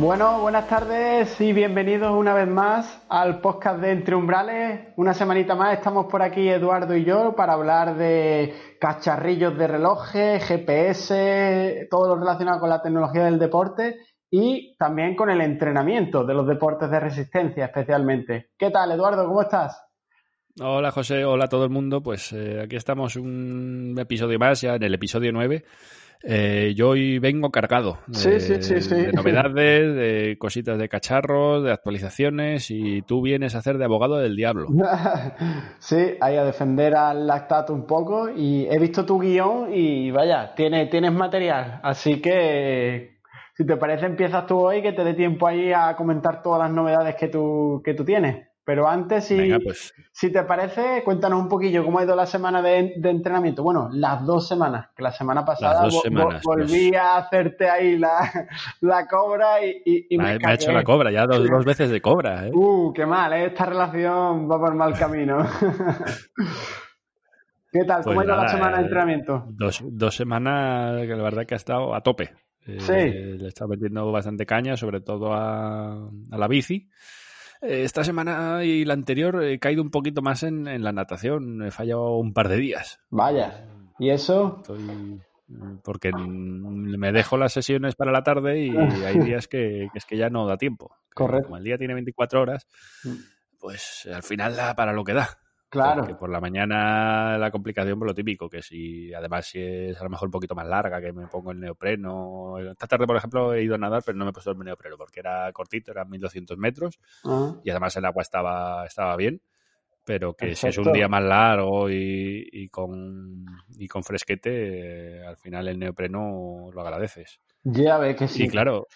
Bueno, buenas tardes y bienvenidos una vez más al podcast de Entre Umbrales. Una semanita más estamos por aquí Eduardo y yo para hablar de cacharrillos de relojes, GPS, todo lo relacionado con la tecnología del deporte y también con el entrenamiento de los deportes de resistencia especialmente. ¿Qué tal Eduardo? ¿Cómo estás? Hola José, hola a todo el mundo. Pues eh, aquí estamos un episodio más, ya en el episodio 9. Eh, yo hoy vengo cargado de, novedades, de cositas de cacharros, de actualizaciones y tú vienes a hacer de abogado del diablo. sí, ahí a defender al lactato un poco y he visto tu guion y vaya, tienes, tienes material, así que si te parece empiezas tú hoy que te dé tiempo ahí a comentar todas las novedades que tú, que tú tienes. Pero antes, si, pues. si te parece, cuéntanos un poquillo cómo ha ido la semana de, entrenamiento. Bueno, las dos semanas, que la semana pasada pues. volví a hacerte ahí la, cobra y, me, ha hecho la cobra, ya dos, veces de cobra. ¿eh? Uh, qué mal, ¿eh? esta relación va por mal camino. ¿Qué tal? ¿Cómo ha ido la semana de eh, entrenamiento? Dos, dos semanas que la verdad que ha estado a tope. sí. Eh, le está metiendo bastante caña, sobre todo a, a la bici. Eh, esta semana y la anterior he caído un poquito más en, la natación. He fallado un par de días. Vaya. ¿Y eso? porque me dejo las sesiones para la tarde y hay días que, es que ya no da tiempo. Correcto. Como el día tiene 24 horas, mm. pues al final da para lo que da. Claro. Porque por la mañana la complicación, por lo típico, que si además si es a lo mejor un poquito más larga, que me pongo el neopreno. Esta tarde, por ejemplo, he ido a nadar, pero no me he puesto el neopreno porque era cortito, eran 1200 metros ah. y además el agua estaba, estaba bien. Pero que si es un día más largo y, con, y con fresquete, eh, al final el neopreno lo agradeces. Ya ve que sí. Y claro,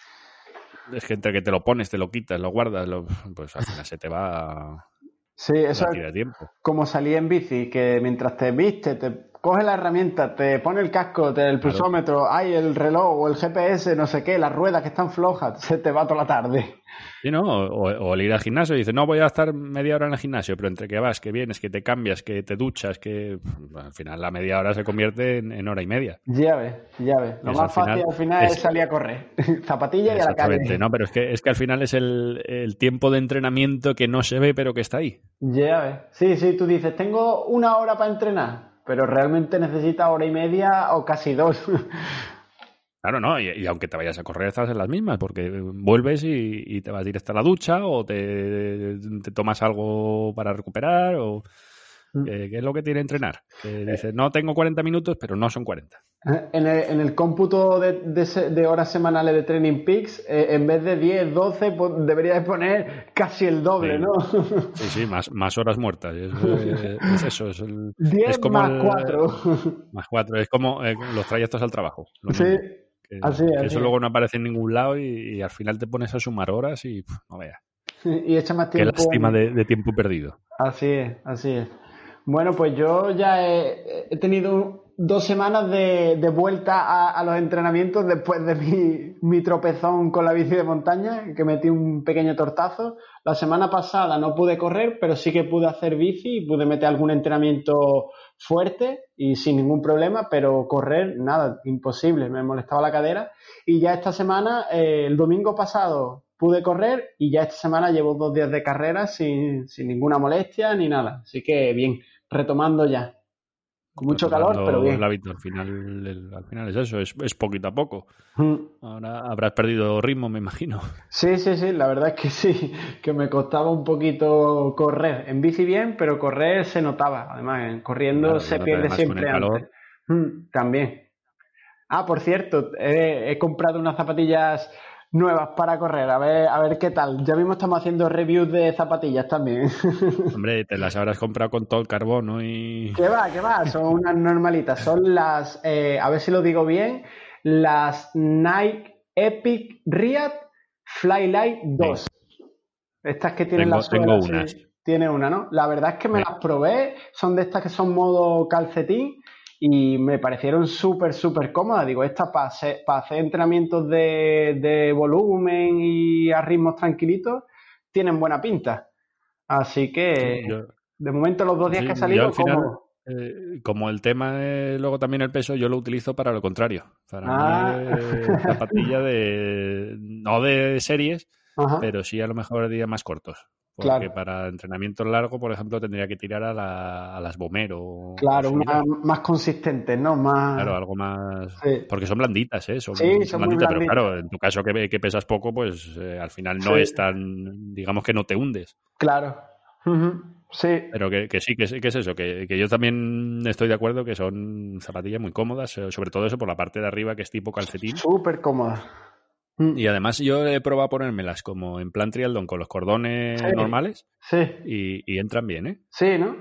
es que entre que te lo pones, te lo quitas, lo guardas, pues al final se te va Sí, eso es como salí en bici, que mientras te viste, te coge la herramienta, te pone el casco, te, el pulsómetro, hay el reloj o el GPS, no sé qué, las ruedas que están flojas, se te va toda la tarde. Sí, ¿no? O, el ir al gimnasio y dices, no voy a estar media hora en el gimnasio, pero entre que vas, que vienes, que te cambias, que te duchas, que al final la media hora se convierte en, hora y media. Ya ves, ya ves. Lo más fácil al final es, salir a correr, zapatilla y a la calle. no, pero es que, es que al final es el, el tiempo de entrenamiento que no se ve, pero que está ahí. Ya ves. Sí, sí, tú dices, tengo una hora para entrenar, pero realmente necesitas hora y media o casi dos. Claro, no, y, aunque te vayas a correr estás en las mismas, porque vuelves y, te vas directo a la ducha o te, tomas algo para recuperar o... Mm. ¿Qué es lo que tiene entrenar? Que eh. dices, no tengo 40 minutos, pero no son 40. Eh, en el, en el cómputo de, de, horas semanales de Training Peaks, eh, en vez de 10, 12, pues deberías poner casi el doble, ¿no? Sí, sí, más, más horas muertas. Es, eso. Es, el, 10 como más 4. Más 4. Es como los trayectos al trabajo. Sí. eso luego no aparece en ningún lado y, al final te pones a sumar horas y no veas. Y echa más tiempo. Qué lástima de, tiempo perdido. Así es, así es. Bueno, pues yo ya he, tenido dos semanas de, vuelta a, los entrenamientos después de mi, tropezón con la bici de montaña, que metí un pequeño tortazo. La semana pasada no pude correr, pero sí que pude hacer bici y pude meter algún entrenamiento fuerte y sin ningún problema, pero correr, nada, imposible, me molestaba la cadera. Y ya esta semana, eh, el domingo pasado, pude correr y ya esta semana llevo dos días de carrera sin ninguna molestia ni nada. Así que bien, retomando ya. con mucho calor, pero bien. al, final, al final es eso, es, poquito a poco. Mm. Ahora habrás perdido ritmo, me imagino. Sí, sí, sí, la verdad es que sí, que me costaba un poquito correr. En bici bien, pero correr se notaba. Además, corriendo se pierde siempre antes. Mm, también. Ah, por cierto, he comprado unas zapatillas nuevas para correr. A ver, a ver qué tal. Ya mismo estamos haciendo reviews de zapatillas también. Hombre, te las habrás comprado con todo el carbono y. ¿Qué va? ¿Qué va? Son unas normalitas. Son las, eh, a ver si lo digo bien, las Nike Epic Riad Flylight 2. Estas que tienen las Tengo unas. Tiene una, ¿no? La verdad es que me las probé. Son de estas que son modo calcetín y me parecieron súper, súper cómodas. Digo, estas para hacer, para hacer entrenamientos de, volumen y a ritmos tranquilitos tienen buena pinta. Así que, de momento, los dos días que he salido, como... Eh, como el tema es luego también el peso, yo lo utilizo para lo contrario. Para ah. zapatilla de. no de series, pero sí a lo mejor de días más cortos. Porque para entrenamiento largo, por ejemplo, tendría que tirar a, las Bomero. Claro, una, más consistente, ¿no? Más... Claro, algo más... Porque son blanditas, ¿eh? Son, sí, son, blanditas, pero claro, en tu caso que, que pesas poco, pues eh, al final no es tan... digamos que no te hundes. Claro. Sí. Pero que, sí, que, que, es eso, que, yo también estoy de acuerdo que son zapatillas muy cómodas, eh, sobre todo eso por la parte de arriba que es tipo calcetín. Súper cómoda. Mm. Y además yo he probado a ponérmelas como en plan trialdón con los cordones normales. Sí. Y, entran bien, ¿eh? Sí, ¿no?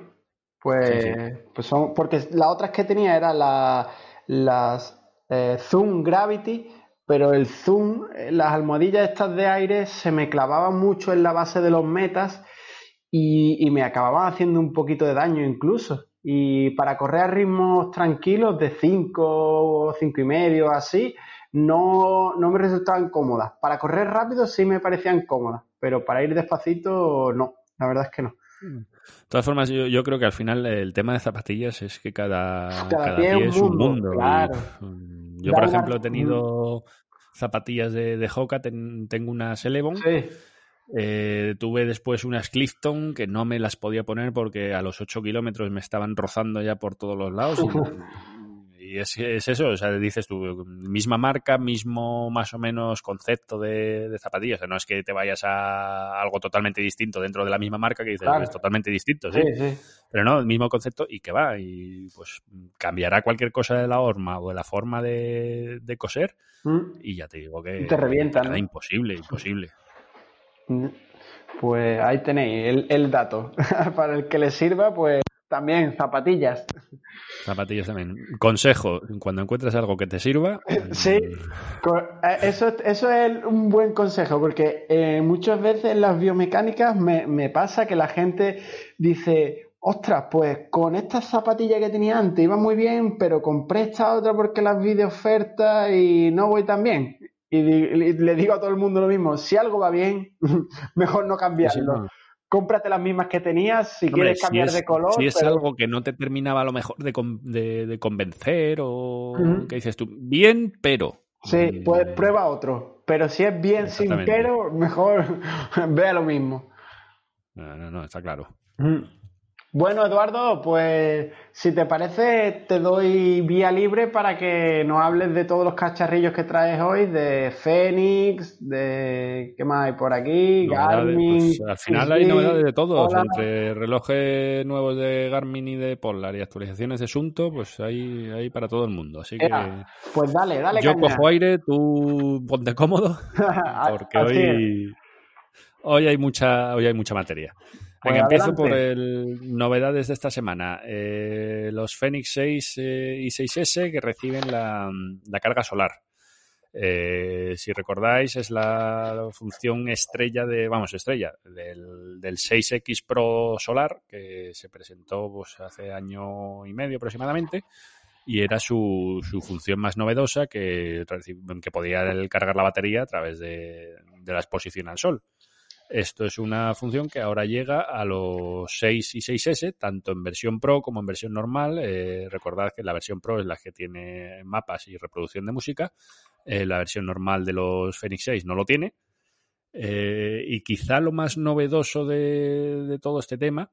Pues, pues son. Porque la otra que tenía era la, las eh, Zoom Gravity, pero el Zoom, eh, las almohadillas estas de aire se me clavaban mucho en la base de los metas y, y me acababan haciendo un poquito de daño incluso. Y para correr a ritmos tranquilos de 5 5 y medio, así, no, no me resultaban cómodas. Para correr rápido sí me parecían cómodas, pero para ir despacito no, la verdad es que no. De todas formas, yo, creo que al final el tema de zapatillas es que cada, cada, pie, es un mundo. Mm, yo, por ejemplo, he tenido zapatillas de, de Hoka, tengo unas Elevon. Eh, tuve después unas Clifton que no me las podía poner porque a los 8 kilómetros me estaban rozando ya por todos los lados. Y, y es, es, eso, o sea, dices tú, misma marca, mismo más o menos concepto de, zapatillas. O sea, no es que te vayas a algo totalmente distinto dentro de la misma marca que dices, es totalmente distinto, ¿sí? Pero no, el mismo concepto y que va. Y pues cambiará cualquier cosa de la horma o de la forma de, coser mm. y ya te digo que... Te revientan. Imposible, imposible. Mm. Pues ahí tenéis el, el dato. Para el que le sirva, pues también zapatillas. Zapatillas también. Consejo, cuando encuentres algo que te sirva. Sí, eh, eso, eso es un buen consejo, porque eh, muchas veces en las biomecánicas me, me pasa que la gente dice, ostras, pues con esta zapatilla que tenía antes iba muy bien, pero compré esta otra porque las vi de oferta y no voy tan bien. Y le digo a todo el mundo lo mismo, si algo va bien, mejor no cambiarlo cómprate las mismas que tenías si quieres cambiar de color. Si es algo que no te terminaba a lo mejor de, convencer o que dices tú, bien, pero. Sí, mm. pues prueba otro. Pero si es bien sin pero, mejor vea lo mismo. No, no, no, está claro. Bueno, Eduardo, pues si te parece, te doy vía libre para que nos hables de todos los cacharrillos que traes hoy, de Fénix, de ¿qué más hay por aquí? Garmin. Pues, al final hay novedades de todos, entre relojes nuevos de Garmin y de Polar y actualizaciones de Sunto, pues hay, hay para todo el mundo. Así que. Pues dale, dale. Yo cojo aire, tú ponte cómodo, porque hoy, hoy hay mucha, hoy hay mucha materia. Venga, empiezo por el novedades de esta semana. Eh, los Fenix 6 eh, y 6S que reciben la, carga solar. Eh, si recordáis, es la función estrella de, vamos, estrella del, 6X Pro Solar que se presentó pues, hace año y medio aproximadamente y era su, su función más novedosa que, que podía cargar la batería a través de, de la exposición al sol. Esto es una función que ahora llega a los 6 y 6S, tanto en versión Pro como en versión normal. Eh, recordad que la versión Pro es la que tiene mapas y reproducción de música. Eh, la versión normal de los Fenix 6 no lo tiene. Eh, y quizá lo más novedoso de, todo este tema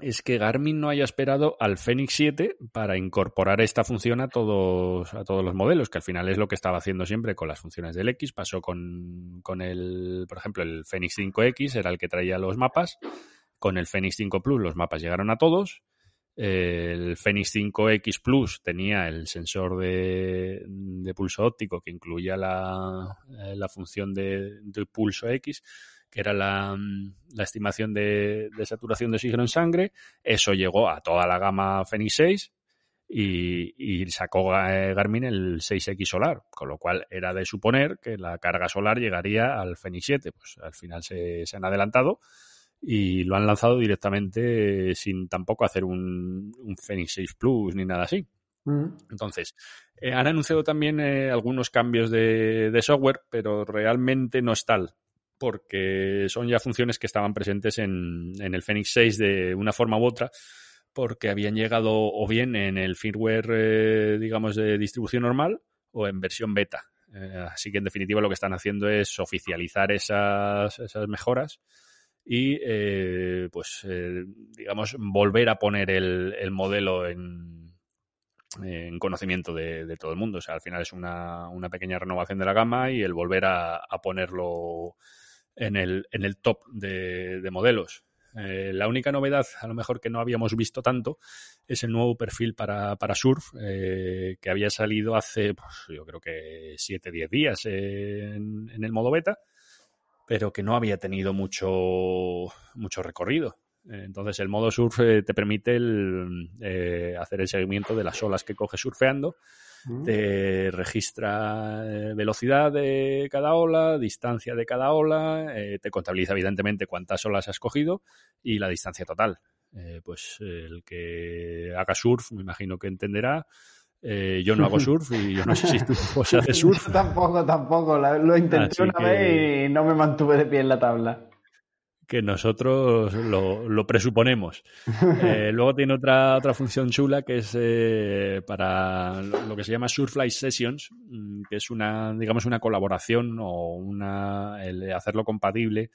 es que Garmin no haya esperado al Fenix 7 para incorporar esta función a todos, a todos los modelos, que al final es lo que estaba haciendo siempre con las funciones del X. Pasó con, con el, por ejemplo, el Fenix 5X, era el que traía los mapas. Con el Fenix 5 Plus los mapas llegaron a todos. El Fenix 5X Plus tenía el sensor de, de pulso óptico que incluía la, la función de pulso X que era la, la estimación de, de, saturación de oxígeno en sangre. Eso llegó a toda la gama Fenix 6 y, y, sacó Garmin el 6X solar, con lo cual era de suponer que la carga solar llegaría al Fenix 7. Pues al final se, se han adelantado y lo han lanzado directamente sin tampoco hacer un, un Fenix 6 Plus ni nada así. Entonces, eh, han anunciado también eh, algunos cambios de, de, software, pero realmente no es tal porque son ya funciones que estaban presentes en, el Fenix 6 de una forma u otra, porque habían llegado o bien en el firmware, eh, digamos, de distribución normal o en versión beta. Eh, así que, en definitiva, lo que están haciendo es oficializar esas, esas mejoras y, eh, pues, digamos, volver a poner el, el modelo en, en conocimiento de, todo el mundo. O sea, al final es una, una, pequeña renovación de la gama y el volver a ponerlo en el, en el top de, de modelos. Eh, la única novedad, a lo mejor que no habíamos visto tanto, es el nuevo perfil para, para Surf, eh, que había salido hace, pues, yo creo que 7-10 días en, en, el modo beta, pero que no había tenido mucho, mucho recorrido. Entonces, el modo surf eh, te permite el, eh, hacer el seguimiento de las olas que coges surfeando te registra eh, velocidad de cada ola, distancia de cada ola, eh, te contabiliza evidentemente cuántas olas has cogido y la distancia total. Eh, pues el que haga surf, me imagino que entenderá. Eh, yo no hago surf y yo no sé si tú pues, haces surf. Yo tampoco, tampoco. Lo intenté Así una que... vez y no me mantuve de pie en la tabla que nosotros lo, lo presuponemos. Eh, luego tiene otra, otra función chula que es eh, para lo que se llama Surflight Sessions, mm, que es una, digamos, una colaboración o una, el hacerlo compatible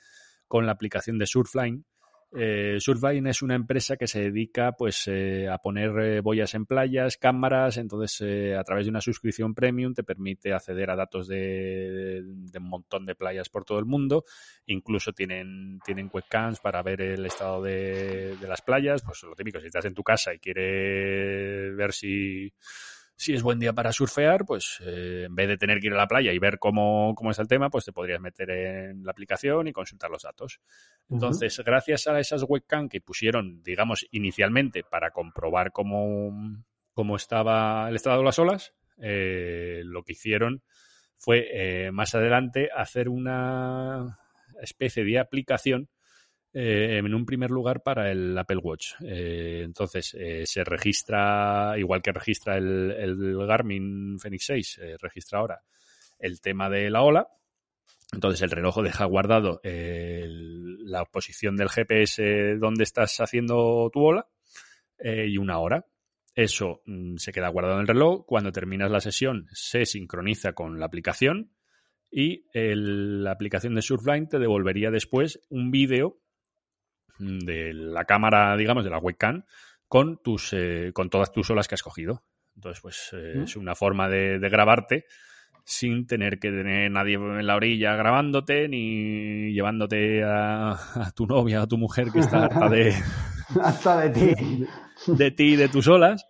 con la aplicación de Surfline eh, Surfline es una empresa que se dedica pues eh, a poner eh, boyas en playas, cámaras, entonces eh, a través de una suscripción premium te permite acceder a datos de, de, un montón de playas por todo el mundo, incluso tienen, tienen webcams para ver el estado de, de las playas, pues lo típico, si estás en tu casa y quieres ver si si es buen día para surfear, pues eh, en vez de tener que ir a la playa y ver cómo, cómo es el tema, pues te podrías meter en la aplicación y consultar los datos. Entonces, uh -huh. gracias a esas webcam que pusieron, digamos, inicialmente para comprobar cómo, cómo estaba el estado de las olas, eh, lo que hicieron fue eh, más adelante hacer una especie de aplicación eh, en un primer lugar para el Apple Watch. Eh, entonces, eh, se registra, igual que registra el, Garmin Fenix 6, eh, registra ahora el tema de la ola. Entonces, el reloj deja guardado la posición del GPS donde estás haciendo tu ola y una hora. Eso mm, se queda guardado en el reloj. Cuando terminas la sesión, se sincroniza con la aplicación y la aplicación de Surfline te devolvería después un vídeo de la cámara, digamos, de la webcam, con tus eh, con todas tus olas que has cogido. Entonces, pues eh, ¿Mm? es una forma de, de, grabarte sin tener que tener nadie en la orilla grabándote ni llevándote a, a tu novia o a tu mujer que está harta de hasta de ti de ti de tus olas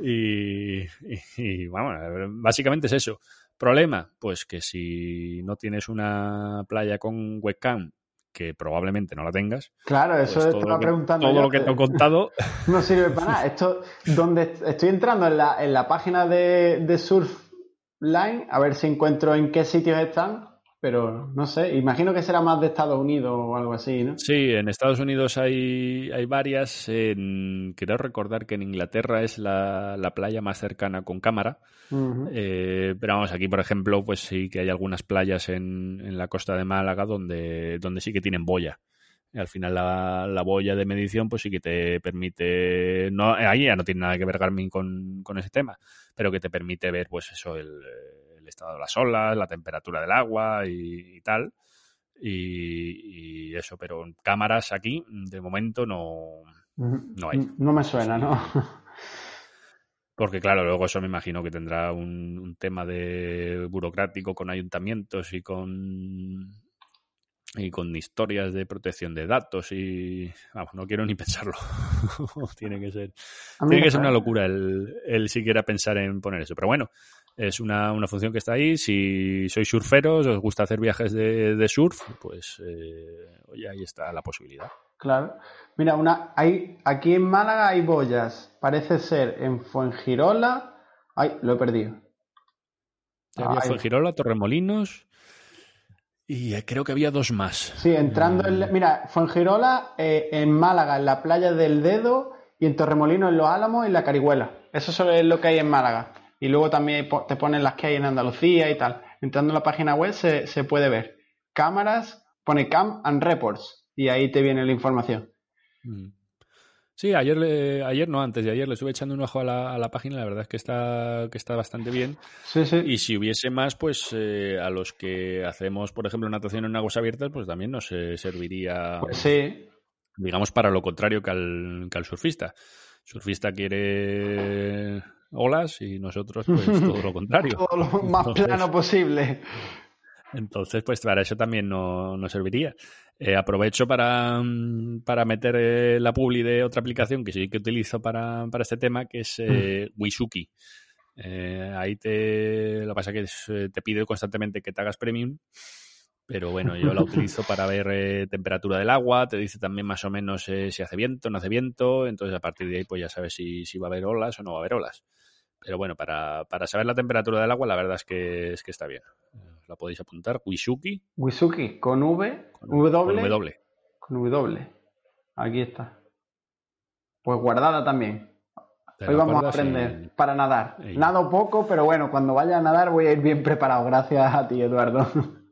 y, y, y vamos básicamente es eso problema pues que si no tienes una playa con webcam que probablemente no la tengas. Claro, eso pues estaba preguntando. Todo yo, lo que te he contado. No sirve para nada. Esto, donde estoy entrando en la, en la página de, de Surfline, a ver si encuentro en qué sitios están, pero no sé, imagino que será más de Estados Unidos o algo así, ¿no? Sí, en Estados Unidos hay, hay varias. En, quiero recordar que en Inglaterra es la, la playa más cercana con cámara. Uh -huh. eh, pero vamos, aquí, por ejemplo, pues sí que hay algunas playas en, en la costa de Málaga donde, donde sí que tienen boya. Y al final la, la, boya de medición pues sí que te permite no ahí ya no tiene nada que ver Garmin con, con ese tema pero que te permite ver pues eso el, el estado de las olas la temperatura del agua y, y tal y, y, eso pero cámaras aquí de momento no No hay. No me suena, ¿no? Porque claro, luego eso me imagino que tendrá un, un tema de burocrático con ayuntamientos y con y con historias de protección de datos y vamos, no quiero ni pensarlo. tiene que ser tiene que ser una locura el, el siquiera pensar en poner eso. Pero bueno, es una, una función que está ahí. Si sois surferos, os gusta hacer viajes de, de surf, pues eh, oye, ahí está la posibilidad. Claro. Mira, una, hay, aquí en Málaga hay boyas. Parece ser en Fuengirola. Ay, lo he perdido. Había Ay. Fuengirola, Torremolinos y eh, creo que había dos más. Sí, entrando en. la- Mira, Fuengirola, eh, en Málaga, en la playa del Dedo, y en Torremolinos, en Los Álamos y en la Carihuela. Eso solo es lo que hay en Málaga. Y luego también te ponen las que hay en Andalucía y tal. Entrando en la página web se, se puede ver. Cámaras, pone Cam and Reports. Y ahí te viene la información. Mm. Sí, ayer, le- ayer no, antes de ayer le estuve echando un ojo a la, a la página, la verdad es que está, que está bastante bien. Sí, sí. Y si hubiese más, pues eh, a los que hacemos, por ejemplo, natación en aguas abiertas, pues también nos eh, serviría, Pues sí. digamos, para lo contrario que al, que al surfista. Surfista quiere olas y nosotros, pues todo lo contrario. Todo lo más Entonces- plano posible. Entonces, pues para eso también no- nos serviría. Eh, aprovecho para, mm, para meter eh, la publi de otra aplicación que sí que utilizo para, para este tema, que es eh, Wisuki. Eh, ahí te lo que pasa es que te pide constantemente que te hagas premium, pero bueno, yo la utilizo para ver eh, temperatura del agua, te dice también más o menos eh, si hace viento, no hace viento, entonces a partir de ahí pues ya sabes si, si va a haber olas o no va a haber olas. Pero bueno, para, para saber la temperatura del agua, la verdad es que, es que está bien. Eh, La podéis apuntar, Wisuki, Wisuki, con V, con, W, con W. con W. Aquí está. Pues guardada también. Hoy vamos a aprender para nadar. Nado poco, pero bueno, cuando vaya a nadar voy a ir bien preparado. Gracias a ti, Eduardo.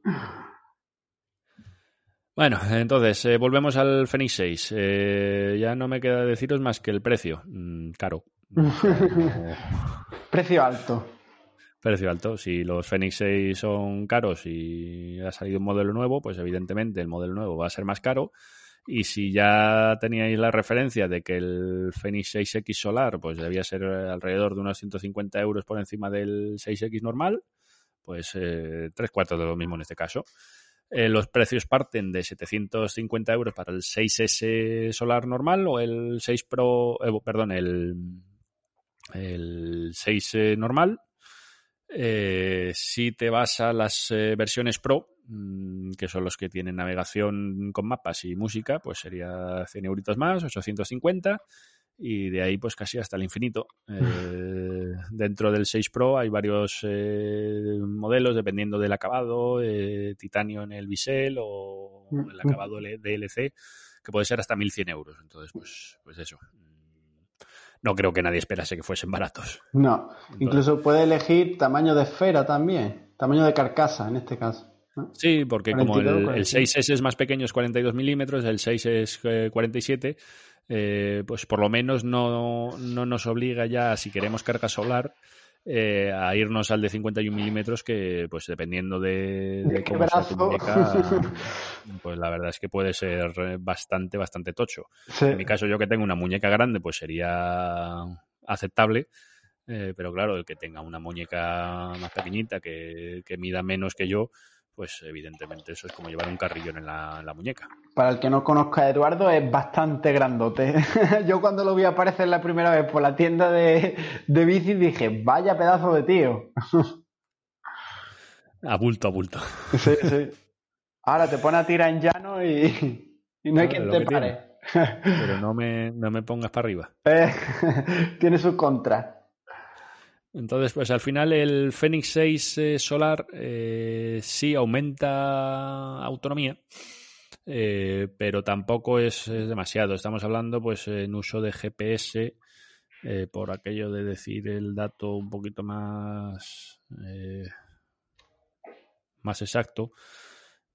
Bueno, entonces, eh, volvemos al Fenix 6. Eh, ya no me queda deciros más que el precio. Mm, caro. Precio alto. precio alto. Si los Fenix 6 son caros y ha salido un modelo nuevo, pues evidentemente el modelo nuevo va a ser más caro. Y si ya teníais la referencia de que el Fenix 6X Solar pues debía ser alrededor de unos 150 euros por encima del 6X normal, pues eh, tres cuartos de lo mismo en este caso. Eh, los precios parten de 750 euros para el 6S Solar normal o el 6 Pro, eh, perdón, el, el 6 eh, normal. Eh, si te vas a las eh, versiones Pro, mm, que son los que tienen navegación con mapas y música, pues sería 100 euritos más, 850 y de ahí pues casi hasta el infinito. Eh, dentro del 6 Pro hay varios eh, modelos dependiendo del acabado, titanio en el bisel o el acabado DLC, que puede ser hasta 1100 euros. Entonces, pues, pues eso. No creo que nadie esperase que fuesen baratos. No. Incluso puede elegir tamaño de esfera también. Tamaño de carcasa, en este caso. ¿no? Sí, porque como 42, el, el 45. 6S es más pequeño, es 42 milímetros, el 6 es eh, 47, eh, pues por lo menos no, no nos obliga ya, si queremos carga solar, eh, a irnos al de 51 milímetros, que pues dependiendo de, de ¿De qué cómo brazo? muñeca, pues la verdad es que puede ser bastante, bastante tocho. Sí. En mi caso, yo que tengo una muñeca grande, pues sería aceptable. eh, pero claro, el que tenga una muñeca más pequeñita, que, que mida menos que yo, pues evidentemente eso es como llevar un carrillón en la, en la muñeca. Para el que no conozca a Eduardo, es bastante grandote. Yo cuando lo vi aparecer la primera vez por la tienda de, de bici dije, vaya pedazo de tío. A bulto, a bulto. Sí, sí. Ahora te pone a tirar en llano y, y no hay quien te tiene. pare. Pero no me, no me pongas para arriba. Eh, tiene sus contras. Entonces, pues al final el Fenix 6 eh, Solar eh, sí aumenta autonomía, eh, pero tampoco es, demasiado. Estamos hablando pues en uso de GPS, por aquello de decir el dato un poquito más, más exacto.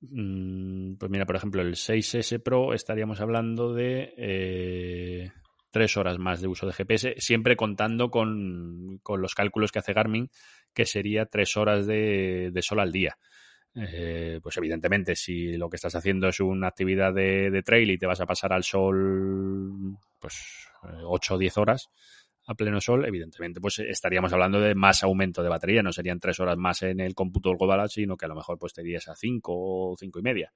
Mm, Pues mira, por ejemplo, el 6S Pro estaríamos hablando de tres horas más de uso de GPS, siempre contando con, con los cálculos que hace Garmin, que sería tres horas de, de sol al día. Eh, pues evidentemente, si lo que estás haciendo es una actividad de, de trail y te vas a pasar al sol pues 8 o 10 horas a pleno sol, evidentemente, pues estaríamos hablando de más aumento de batería, no serían 3 horas más en el cómputo global, sino que a lo mejor pues te irías a 5 o 5 y media.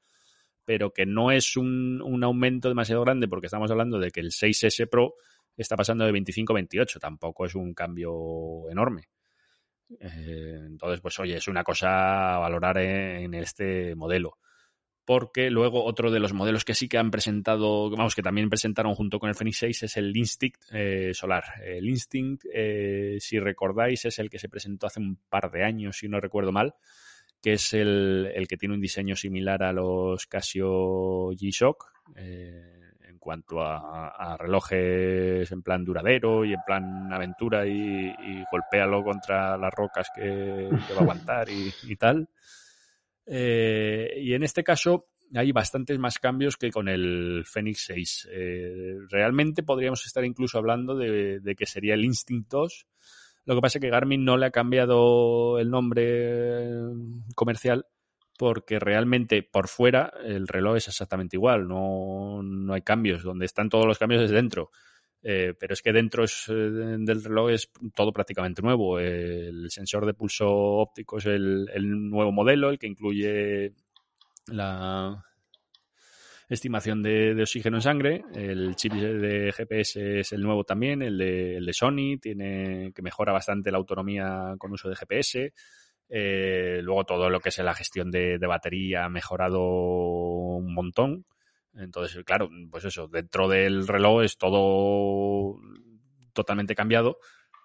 Pero que no es un, un aumento demasiado grande porque estamos hablando de que el 6S Pro está pasando de 25 a 28, tampoco es un cambio enorme. Eh, entonces, pues oye, es una cosa a valorar en, este modelo. Porque luego otro de los modelos que sí que han presentado, vamos, que también presentaron junto con el Fenix 6 es el Instinct eh, Solar. El Instinct, eh, si recordáis, es el que se presentó hace un par de años, si no recuerdo mal, que es el, el que tiene un diseño similar a los Casio G-Shock cuanto a, relojes en plan duradero y en plan aventura y, y golpéalo contra las rocas que, va a aguantar y, tal. Eh, y en este caso hay bastantes más cambios que con el Fenix 6. Eh, realmente podríamos estar incluso hablando de, de, que sería el Instinct 2. Lo que pasa es que Garmin no le ha cambiado el nombre comercial porque realmente por fuera el reloj es exactamente igual, no, no hay cambios, donde están todos los cambios es dentro. Eh, pero es que dentro eh, del reloj es todo prácticamente nuevo. el sensor de pulso óptico es el, nuevo modelo, el que incluye la estimación de, oxígeno en sangre. El chip de GPS es el nuevo también, el de, Sony, tiene, que mejora bastante la autonomía con uso de GPS. Eh, luego todo lo que es la gestión de, batería ha mejorado un montón. Entonces, claro, pues eso, dentro del reloj es todo totalmente cambiado,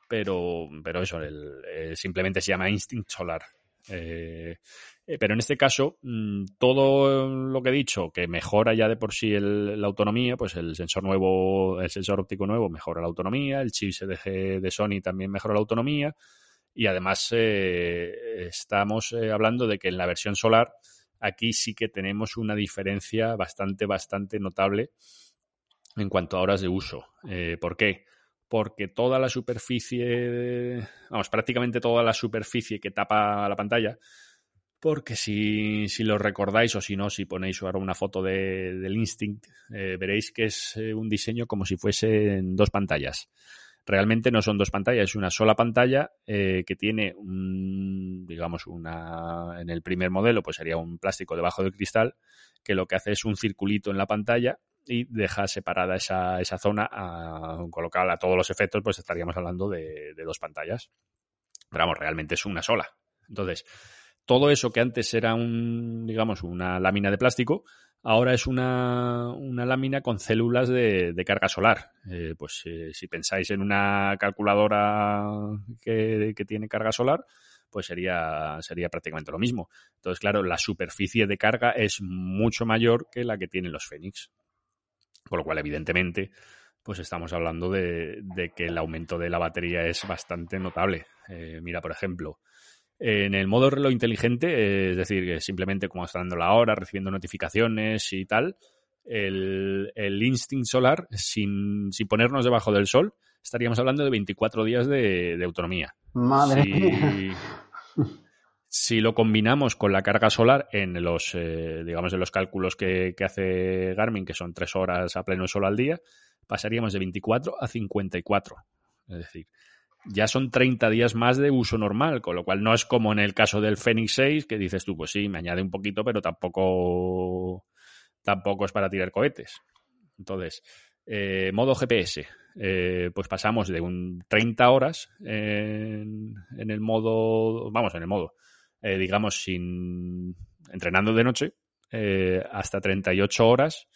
pero, pero eso, el, simplemente se llama Instinct Solar. Eh, eh, pero en este caso, mm, todo lo que he dicho, que mejora ya de por sí la autonomía, pues el sensor nuevo, el sensor óptico nuevo mejora la autonomía, el chip SDG de Sony también mejora la autonomía, y además eh, estamos eh, hablando de que en la versión solar aquí sí que tenemos una diferencia bastante, bastante notable en cuanto a horas de uso. Eh, ¿Por qué? Porque toda la superficie, vamos, prácticamente toda la superficie que tapa la pantalla, porque si, si lo recordáis o si no, si ponéis ahora una foto de, del Instinct, veréis que es un diseño como si fuesen dos pantallas realmente no son dos pantallas, es una sola pantalla eh, que tiene un, digamos, una, en el primer modelo, pues sería un plástico debajo del cristal, que lo que hace es un circulito en la pantalla y deja separada esa, esa zona, a, colocar a todos los efectos, pues estaríamos hablando de, de dos pantallas. Pero vamos, realmente es una sola. Entonces, todo eso que antes era un, digamos, una lámina de plástico, ahora es una, una lámina con células de, carga solar. Eh, pues eh, si pensáis en una calculadora que, tiene carga solar, pues sería, sería prácticamente lo mismo. Entonces, claro, la superficie de carga es mucho mayor que la que tienen los Fénix. Con lo cual, evidentemente, pues estamos hablando de, que el aumento de la batería es bastante notable. Eh, mira, por ejemplo, en el modo reloj inteligente, eh, es decir, que simplemente como está dando la hora, recibiendo notificaciones y tal, el, Instinct Solar, sin, ponernos debajo del sol, estaríamos hablando de 24 días de, autonomía. Madre mía. Si lo combinamos con la carga solar en los, eh, digamos, en los cálculos que, que, hace Garmin, que son 3 horas a pleno sol al día, pasaríamos de 24 a 54. Es decir, ya son 30 días más de uso normal, con lo cual no es como en el caso del Fenix 6, que dices tú, pues sí, me añade un poquito, pero tampoco, tampoco es para tirar cohetes. Entonces, eh, modo GPS, eh, pues pasamos de un 30 horas en, el modo, vamos, en el modo, eh, digamos, sin entrenando de noche, hasta 38 horas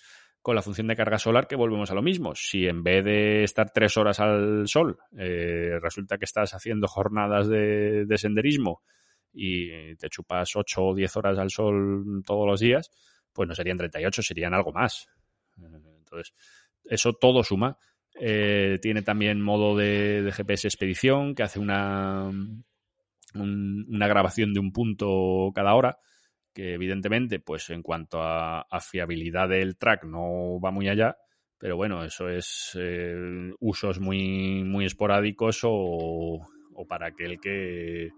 con la función de carga solar que volvemos a lo mismo. Si en vez de estar tres horas al sol, eh, resulta que estás haciendo jornadas de, senderismo y te chupas ocho o diez horas al sol todos los días, pues no serían 38, serían algo más. Entonces, eso todo suma. Eh, tiene también modo de, GPS expedición que hace una, una grabación de un punto cada hora que evidentemente, pues en cuanto a, fiabilidad del track no va muy allá, pero bueno, eso es eh, usos muy, muy esporádicos o, para aquel que,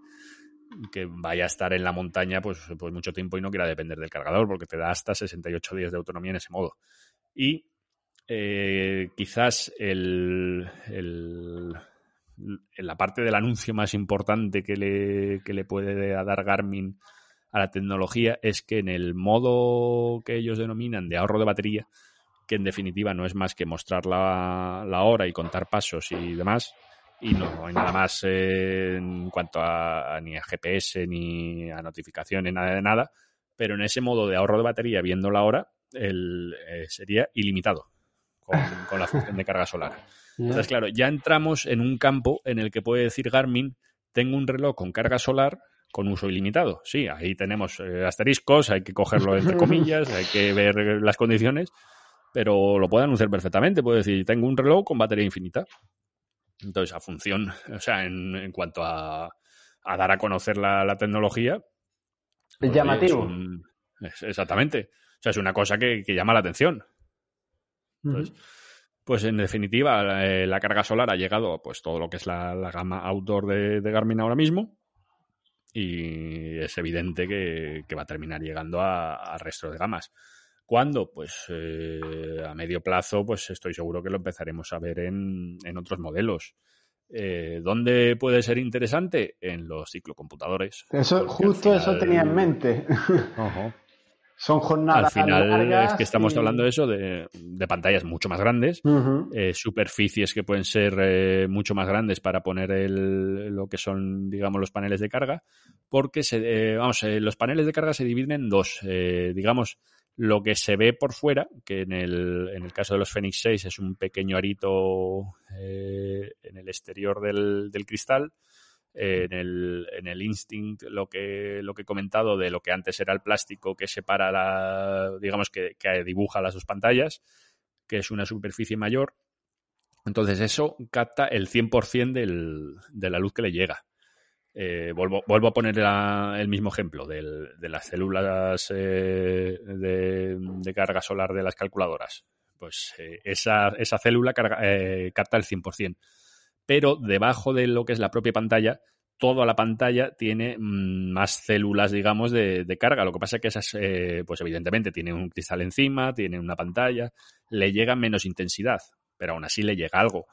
que vaya a estar en la montaña pues, pues mucho tiempo y no quiera depender del cargador, porque te da hasta 68 días de autonomía en ese modo. Y eh, quizás el, el, la parte del anuncio más importante que le, que le puede dar Garmin a la tecnología es que en el modo que ellos denominan de ahorro de batería, que en definitiva no es más que mostrar la, la hora y contar pasos y demás, y no hay nada más eh, en cuanto a, ni a GPS ni a notificaciones, nada de nada, pero en ese modo de ahorro de batería viendo la hora el, eh, sería ilimitado con, la función de carga solar. Entonces, claro, ya entramos en un campo en el que puede decir Garmin, tengo un reloj con carga solar con uso ilimitado. Sí, ahí tenemos eh, asteriscos, hay que cogerlo entre comillas, hay que ver las condiciones, pero lo puede anunciar perfectamente. Puede decir, tengo un reloj con batería infinita. Entonces, a función, o sea, en, cuanto a, dar a conocer la, tecnología. Es pues, llamativo. exactamente. O sea, es una cosa que, llama la atención. pues en definitiva, la, carga solar ha llegado pues todo lo que es la, gama outdoor de, Garmin ahora mismo. Y es evidente que, va a terminar llegando al resto de gamas. ¿Cuándo? Pues eh, a medio plazo, pues estoy seguro que lo empezaremos a ver en, otros modelos. Eh, ¿Dónde puede ser interesante? En los ciclocomputadores. Eso, justo eso tenía en mente. Son jornadas. Al final es que estamos hablando de eso, de, pantallas mucho más grandes, eh, superficies que pueden ser mucho más grandes para poner lo que son, digamos, los paneles de carga, porque se, vamos, los paneles de carga se dividen en dos, digamos, lo que se ve por fuera, que en el, en el caso de los Fenix 6 es un pequeño arito eh, en el exterior del, cristal, en, el, en el Instinct lo que, lo que he comentado de lo que antes era el plástico que separa la, digamos que, que dibuja las dos pantallas, que es una superficie mayor. Entonces eso capta el 100% del, de la luz que le llega. Eh, vuelvo, vuelvo, a poner el mismo ejemplo de las células eh, de, carga solar de las calculadoras. Pues eh, esa, esa, célula carga, capta el 100%. Pero debajo de lo que es la propia pantalla, toda la pantalla tiene mm, más células, digamos, de, carga. Lo que pasa es que esas, pues evidentemente, tienen un cristal encima, tienen una pantalla, le llega menos intensidad, pero aún así le llega algo.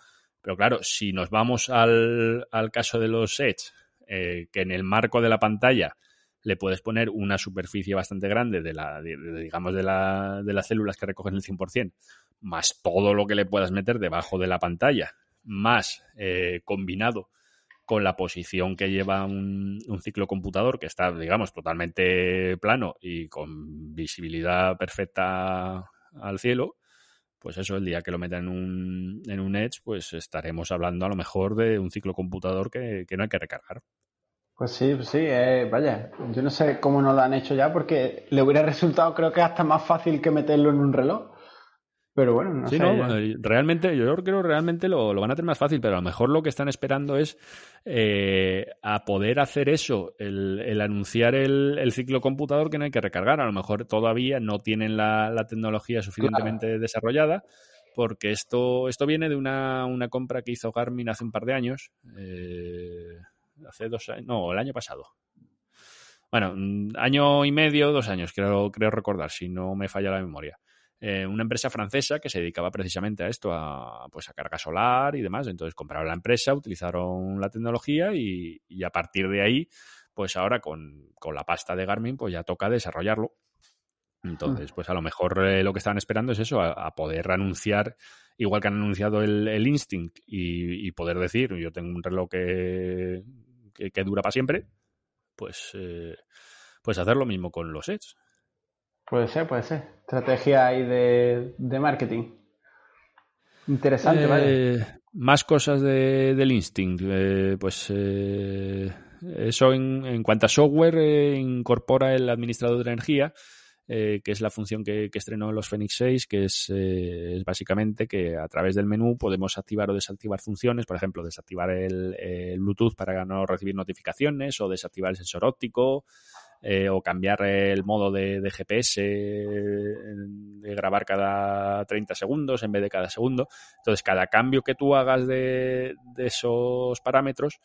Pero claro, si nos vamos al, caso de los Edge, eh, que en el marco de la pantalla le puedes poner una superficie bastante grande de la, digamos, de las células que recogen el 100%, más todo lo que le puedas meter debajo de la pantalla, más eh, combinado con la posición que lleva un, un, ciclo computador que está, digamos, totalmente plano y con visibilidad perfecta al cielo, pues eso, el día que lo meta en un, en un Edge, pues estaremos hablando a lo mejor de un ciclo computador que, no hay que recargar. Pues sí, pues sí, eh, vaya, yo no sé cómo no lo han hecho ya porque le hubiera resultado creo que hasta más fácil que meterlo en un reloj. Pero bueno, no sí, sé. No, realmente, yo creo que realmente lo, van a tener más fácil, pero a lo mejor lo que están esperando es eh, a poder hacer eso, el, anunciar el, ciclo computador que no hay que recargar. A lo mejor todavía no tienen la, tecnología suficientemente desarrollada, porque esto, esto viene de una, compra que hizo Garmin hace un par de años. Eh, hace dos años, no, el año pasado. Bueno, año y medio, dos años, creo, creo recordar, si no me falla la memoria. Eh, una empresa francesa que se dedicaba precisamente a esto, a, pues a carga solar y demás. Entonces compraron la empresa, utilizaron la tecnología y, a partir de ahí, pues ahora con, la pasta de Garmin, pues ya toca desarrollarlo. Entonces, mm. pues a lo mejor eh, lo que están esperando es eso, a, poder anunciar, igual que han anunciado el, Instinct y, poder decir, yo tengo un reloj que, que, dura para siempre, pues, eh, pues hacer lo mismo con los Edge. Puede ser, puede ser. Estrategia ahí de, marketing. Interesante, ¿vale? Eh, más cosas de, del Instinct. Eh, pues eh, eso en, cuanto a software incorpora el administrador de energía, que es la función que, estrenó los Phoenix 6, que es, básicamente que a través del menú podemos activar o desactivar funciones, por ejemplo, desactivar el Bluetooth para no recibir notificaciones o desactivar el sensor óptico, eh, o cambiar el modo de, GPS de grabar cada 30 segundos en vez de cada segundo. Entonces, cada cambio que tú hagas de, esos parámetros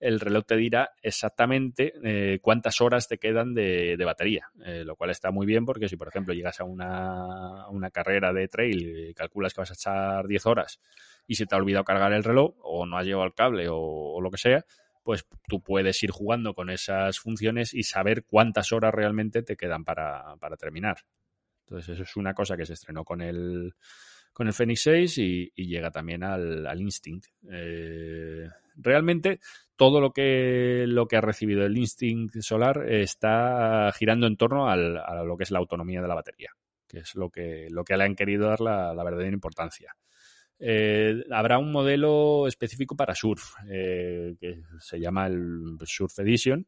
el reloj te dirá exactamente eh, cuántas horas te quedan de, batería, eh, lo cual está muy bien porque si, por ejemplo, llegas a una, una carrera de trail y calculas que vas a echar 10 horas y se te ha olvidado cargar el reloj o no has llevado el cable o, lo que sea, pues tú puedes ir jugando con esas funciones y saber cuántas horas realmente te quedan para, para terminar. Entonces, eso es una cosa que se estrenó con el, con el Fenix 6 y, llega también al, al Instinct. Eh, realmente todo lo que, lo que ha recibido el Instinct Solar está girando en torno al, a lo que es la autonomía de la batería, que es lo que, lo que le han querido dar la, verdadera importancia. Eh, habrá un modelo específico para surf, eh, que se llama el Surf Edition,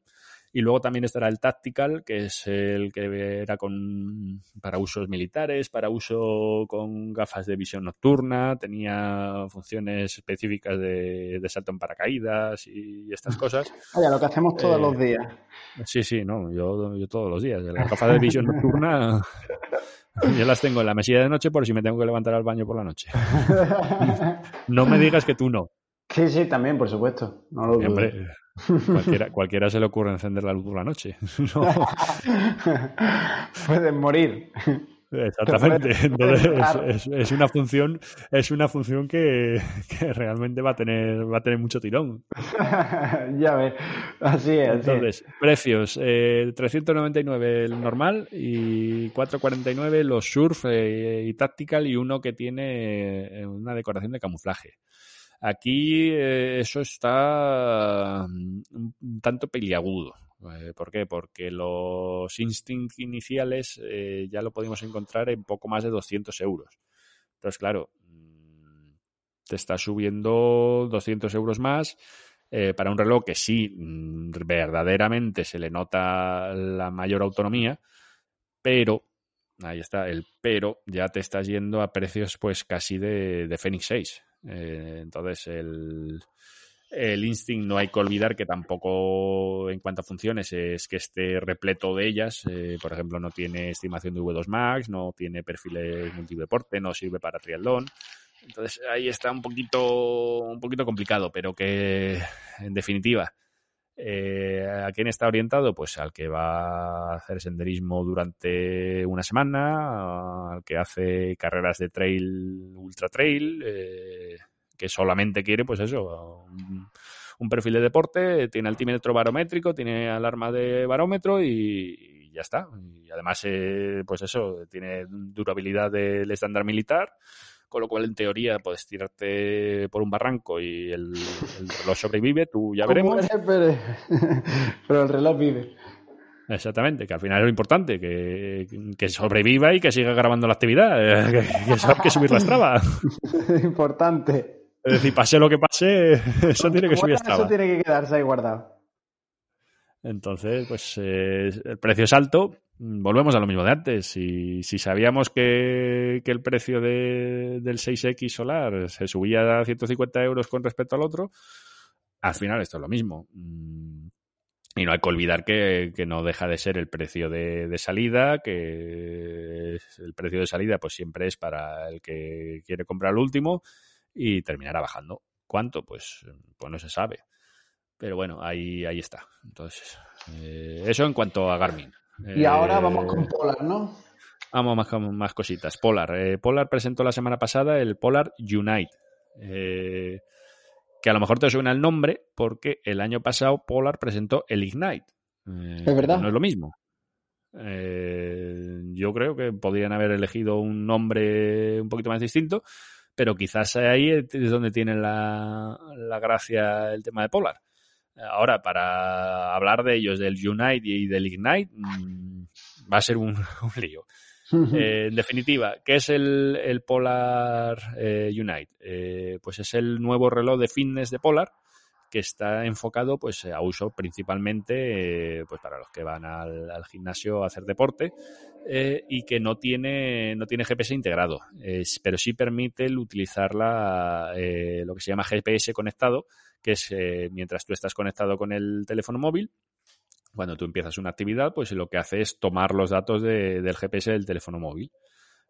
y luego también estará el Tactical, que es el que era con, para usos militares, para uso con gafas de visión nocturna, tenía funciones específicas de, de salto en paracaídas y estas cosas. Vaya, lo que hacemos todos los eh, días. Sí, sí, no, yo, yo todos los días. Las gafas de visión nocturna yo las tengo en la mesilla de noche por si me tengo que levantar al baño por la noche. no me digas que tú no. Sí, sí, también, por supuesto. No lo Hombre, cualquiera, cualquiera, se le ocurre encender la luz por la noche. Pueden morir. Exactamente. Entonces, es, una función, es una función que, realmente va a tener, va a tener mucho tirón. ya ves. Así es. Entonces, precios. Eh, 399 el normal y 449 los surf eh, y tactical y uno que tiene eh, una decoración de camuflaje. Aquí eh, eso está mm, un tanto peliagudo. Eh, ¿Por qué? Porque los Instinct iniciales eh, ya lo podemos encontrar en poco más de 200 euros. Entonces, claro, mm, te está subiendo 200 euros más para un reloj que sí, mm, verdaderamente se le nota la mayor autonomía, pero, ahí está, el pero ya te estás yendo a precios pues casi de, de Fenix 6. Eh, entonces, el, el Instinct no hay que olvidar que tampoco en cuanto a funciones es que esté repleto de ellas. Eh, por ejemplo, no tiene estimación de V2 Max, no tiene perfiles multideporte, no sirve para triatlón. Entonces ahí está un poquito, un poquito complicado, pero que en definitiva, eh, ¿a quién está orientado? Pues al que va a hacer senderismo durante una semana, al que hace carreras de trail, ultra trail, eh, que solamente quiere, pues eso, un, perfil de deporte, tiene altímetro barométrico, tiene alarma de barómetro y, ya está. Y además, eh, pues eso, tiene durabilidad del estándar militar con lo cual en teoría puedes tirarte por un barranco y el, reloj sobrevive, tú ya veremos. Pero el reloj vive. Exactamente, que al final es lo importante, que, sobreviva y que siga grabando la actividad, que, que, que subir la Strava. importante. Es decir, pase lo que pase, eso tiene que subir Strava. Eso tiene que quedarse ahí guardado. Entonces, pues eh, el precio es alto. Volvemos a lo mismo de antes. Si, si sabíamos que, que, el precio de, del 6X solar se subía a 150 euros con respecto al otro, al final esto es lo mismo. Mm, y no hay que olvidar que, que no deja de ser el precio de, de, salida, que el precio de salida pues siempre es para el que quiere comprar el último y terminará bajando. ¿Cuánto? Pues, pues no se sabe. Pero bueno, ahí, ahí está. Entonces, eh, eso en cuanto a Garmin. Y ahora vamos con eh, Polar, ¿no? Vamos más con más cositas. Polar. Eh, Polar presentó la semana pasada el Polar Unite. que a lo mejor te suena el nombre porque el año pasado Polar presentó el Ignite. es verdad. No es lo mismo. yo creo que podrían haber elegido un nombre un poquito más distinto, pero quizás ahí es donde tiene la, la gracia el tema de Polar. Ahora, para hablar de ellos, del Unite y del Ignite, mm, va a ser un, lío. Eh, en definitiva, ¿qué es el, Polar eh, Unite? Eh, pues es el nuevo reloj de fitness de Polar que está enfocado pues a uso principalmente pues para los que van al, gimnasio a hacer deporte y que no tiene no tiene GPS integrado pero sí permite el utilizar lo que se llama GPS conectado que es eh, mientras tú estás conectado con el teléfono móvil, cuando tú empiezas una actividad, pues lo que hace es tomar los datos del GPS del teléfono móvil.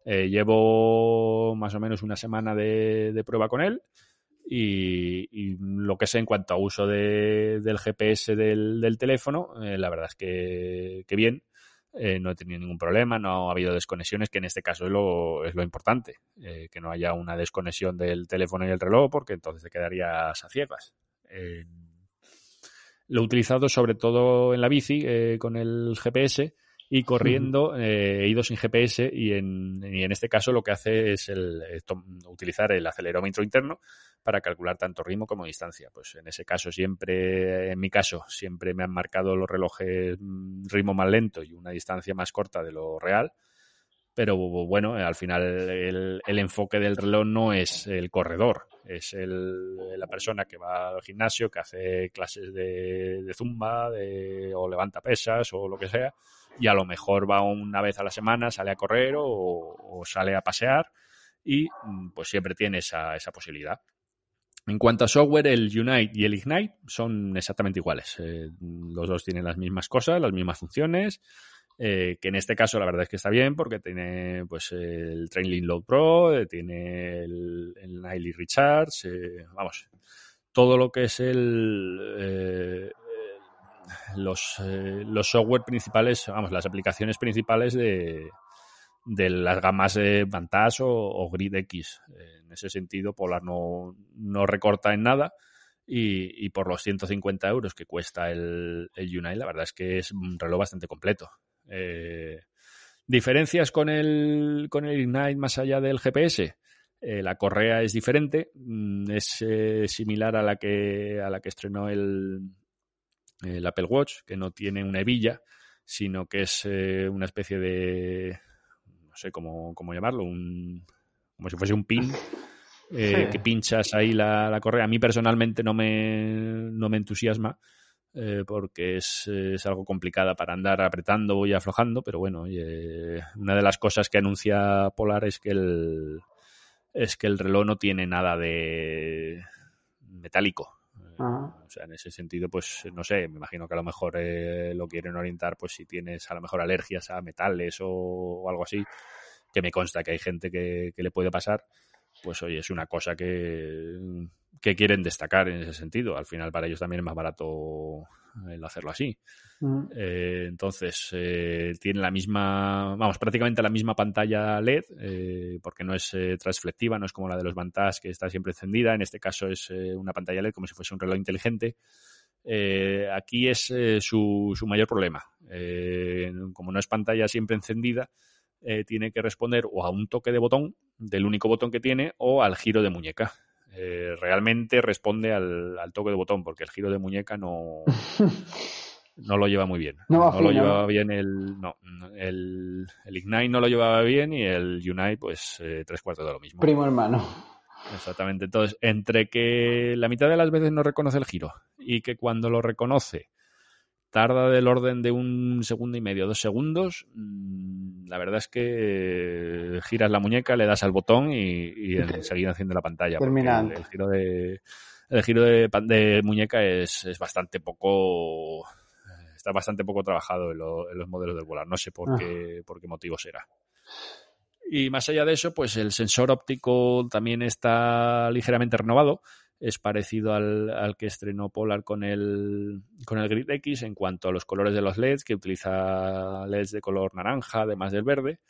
Eh, llevo más o menos una semana de, prueba con él. Y, lo que sé en cuanto a uso del GPS del, teléfono, eh, la verdad es que, que bien. Eh, no he tenido ningún problema, no ha habido desconexiones, que en este caso es lo, es lo importante, eh, que no haya una desconexión del teléfono y el reloj, porque entonces te quedarías a ciegas. lo he utilizado sobre todo en la bici con el GPS y corriendo he ido sin GPS y en, y en, este caso lo que hace es el, utilizar el acelerómetro interno para calcular tanto ritmo como distancia. Pues en ese caso siempre, en mi caso, siempre me han marcado los relojes mm, ritmo más lento y una distancia más corta de lo real. Pero bueno, al final el, enfoque del reloj no es el corredor, es el, la persona que va al gimnasio, que hace clases de, zumba de, o levanta pesas o lo que sea, y a lo mejor va una vez a la semana, sale a correr o, o sale a pasear y mm, pues siempre tiene esa, esa posibilidad. En cuanto a software, el Unite y el Ignite son exactamente iguales. Eh, los dos tienen las mismas cosas, las mismas funciones. Eh, que en este caso la verdad es que está bien porque tiene pues el Trailing Load Pro, eh, tiene el, el Nightly Recharge, vamos, todo lo que es el los, los software principales, vamos, las aplicaciones principales de, de las gamas de Vantage o, Grid X. En ese sentido, Polar no, no recorta en nada y, por los 150 euros que cuesta el, el Unite, la verdad es que es un reloj bastante completo. Eh, ¿Diferencias con el, con el Ignite más allá del GPS? Eh, la correa es diferente, mm, es eh, similar a la que, a la que estrenó el, el Apple Watch, que no tiene una hebilla, sino que es una especie de, no sé cómo, cómo llamarlo, un, como si fuese un pin. Eh, que pinchas ahí la, correa. A mí personalmente no me, no me entusiasma eh, porque es, es, algo complicada para andar apretando y aflojando, pero bueno, una de las cosas que anuncia Polar es que el, es que el reloj no tiene nada de metálico. O sea, en ese sentido, pues no sé, me imagino que a lo mejor eh, lo quieren orientar, pues si tienes a lo mejor alergias a metales o, algo así, que me consta que hay gente que, le puede pasar, pues oye, es una cosa que, que quieren destacar en ese sentido. Al final para ellos también es más barato el hacerlo así. Eh, entonces, eh, tiene la misma, vamos, prácticamente la misma pantalla LED, eh, porque no es transflectiva, no es como la de los Vantage que está siempre encendida. En este caso es una pantalla LED como si fuese un reloj inteligente. aquí es su, su, mayor problema. como no es pantalla siempre encendida, tiene que responder o a un toque de botón, del único botón que tiene, o al giro de muñeca. Realmente responde al, al, toque de botón, porque el giro de muñeca no, no lo lleva muy bien. No, lo llevaba bien el, no, el, el, Ignite no lo llevaba bien y el Unite pues eh, tres cuartos de lo mismo. Primo hermano. Exactamente. Entonces, entre que la mitad de las veces no reconoce el giro y que cuando lo reconoce tarda del orden de un segundo y medio, dos segundos, mm, la verdad es que giras la muñeca, le das al botón y, y enseguida enciende la pantalla. El, giro de el giro de, de muñeca es, es bastante poco está bastante poco trabajado en, los modelos del volar. No sé por, ah. qué, por qué motivo será. Y más allá de eso, pues el sensor óptico también está ligeramente renovado. Es parecido al, que estrenó Polar con el, con el Grid X en cuanto a los colores de los LEDs, que utiliza LEDs de color naranja, además del verde.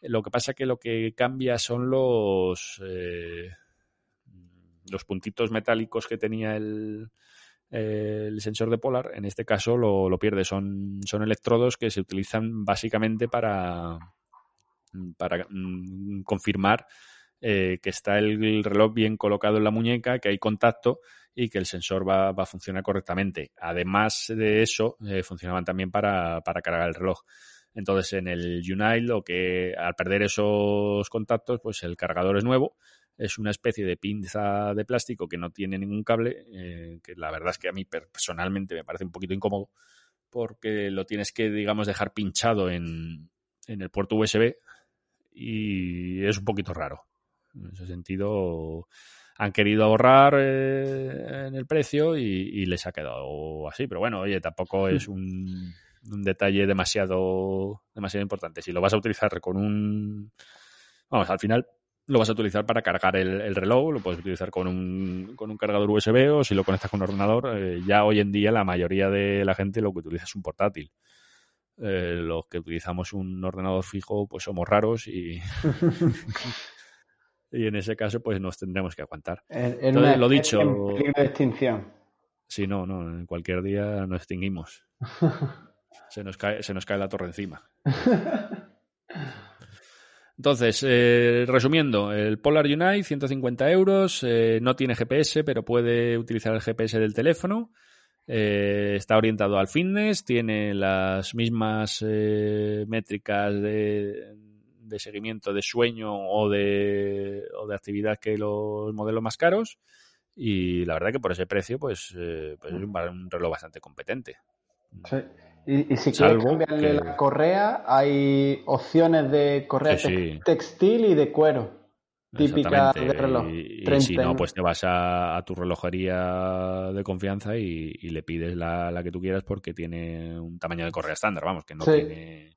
Lo que pasa que lo que cambia son los, eh, los puntitos metálicos que tenía el, el sensor de Polar, en este caso lo, pierde. Son, son electrodos que se utilizan básicamente para, para mm, confirmar eh, que está el, reloj bien colocado en la muñeca, que hay contacto y que el sensor va, a funcionar correctamente. Además de eso, eh, funcionaban también para, para cargar el reloj. Entonces, en el Unite, lo que al perder esos contactos, pues el cargador es nuevo es una especie de pinza de plástico que no tiene ningún cable, eh, que la verdad es que a mí personalmente me parece un poquito incómodo, porque lo tienes que, digamos, dejar pinchado en, en el puerto USB y es un poquito raro. En ese sentido, han querido ahorrar eh, en el precio y, les ha quedado así. Pero bueno, oye, tampoco es un, un, detalle demasiado, demasiado importante. Si lo vas a utilizar con un... Vamos, al final lo vas a utilizar para cargar el, reloj, lo puedes utilizar con un, con un cargador USB o si lo conectas con un ordenador. Eh, ya hoy en día la mayoría de la gente lo que utiliza es un portátil. Eh, los que utilizamos un ordenador fijo pues somos raros y, y en ese caso pues nos tendremos que aguantar. En, lo dicho. En de extinción. Sí, no, no, en cualquier día nos extinguimos. se, nos cae, se nos cae la torre encima. Entonces, eh, resumiendo, el Polar Unite, 150 euros, eh, no tiene GPS, pero puede utilizar el GPS del teléfono. Eh, está orientado al fitness, tiene las mismas métricas de, seguimiento de sueño o de, o de, actividad que los modelos más caros. Y la verdad que por ese precio, pues, pues es un, reloj bastante competente. Sí. Y, si quieres cambiarle la correa, hay opciones de correa textil y de cuero. Típica de reloj. Y, si no, pues te vas a, tu relojería de confianza y, le pides la, que tú quieras porque tiene un tamaño de correa estándar, vamos, que no tiene.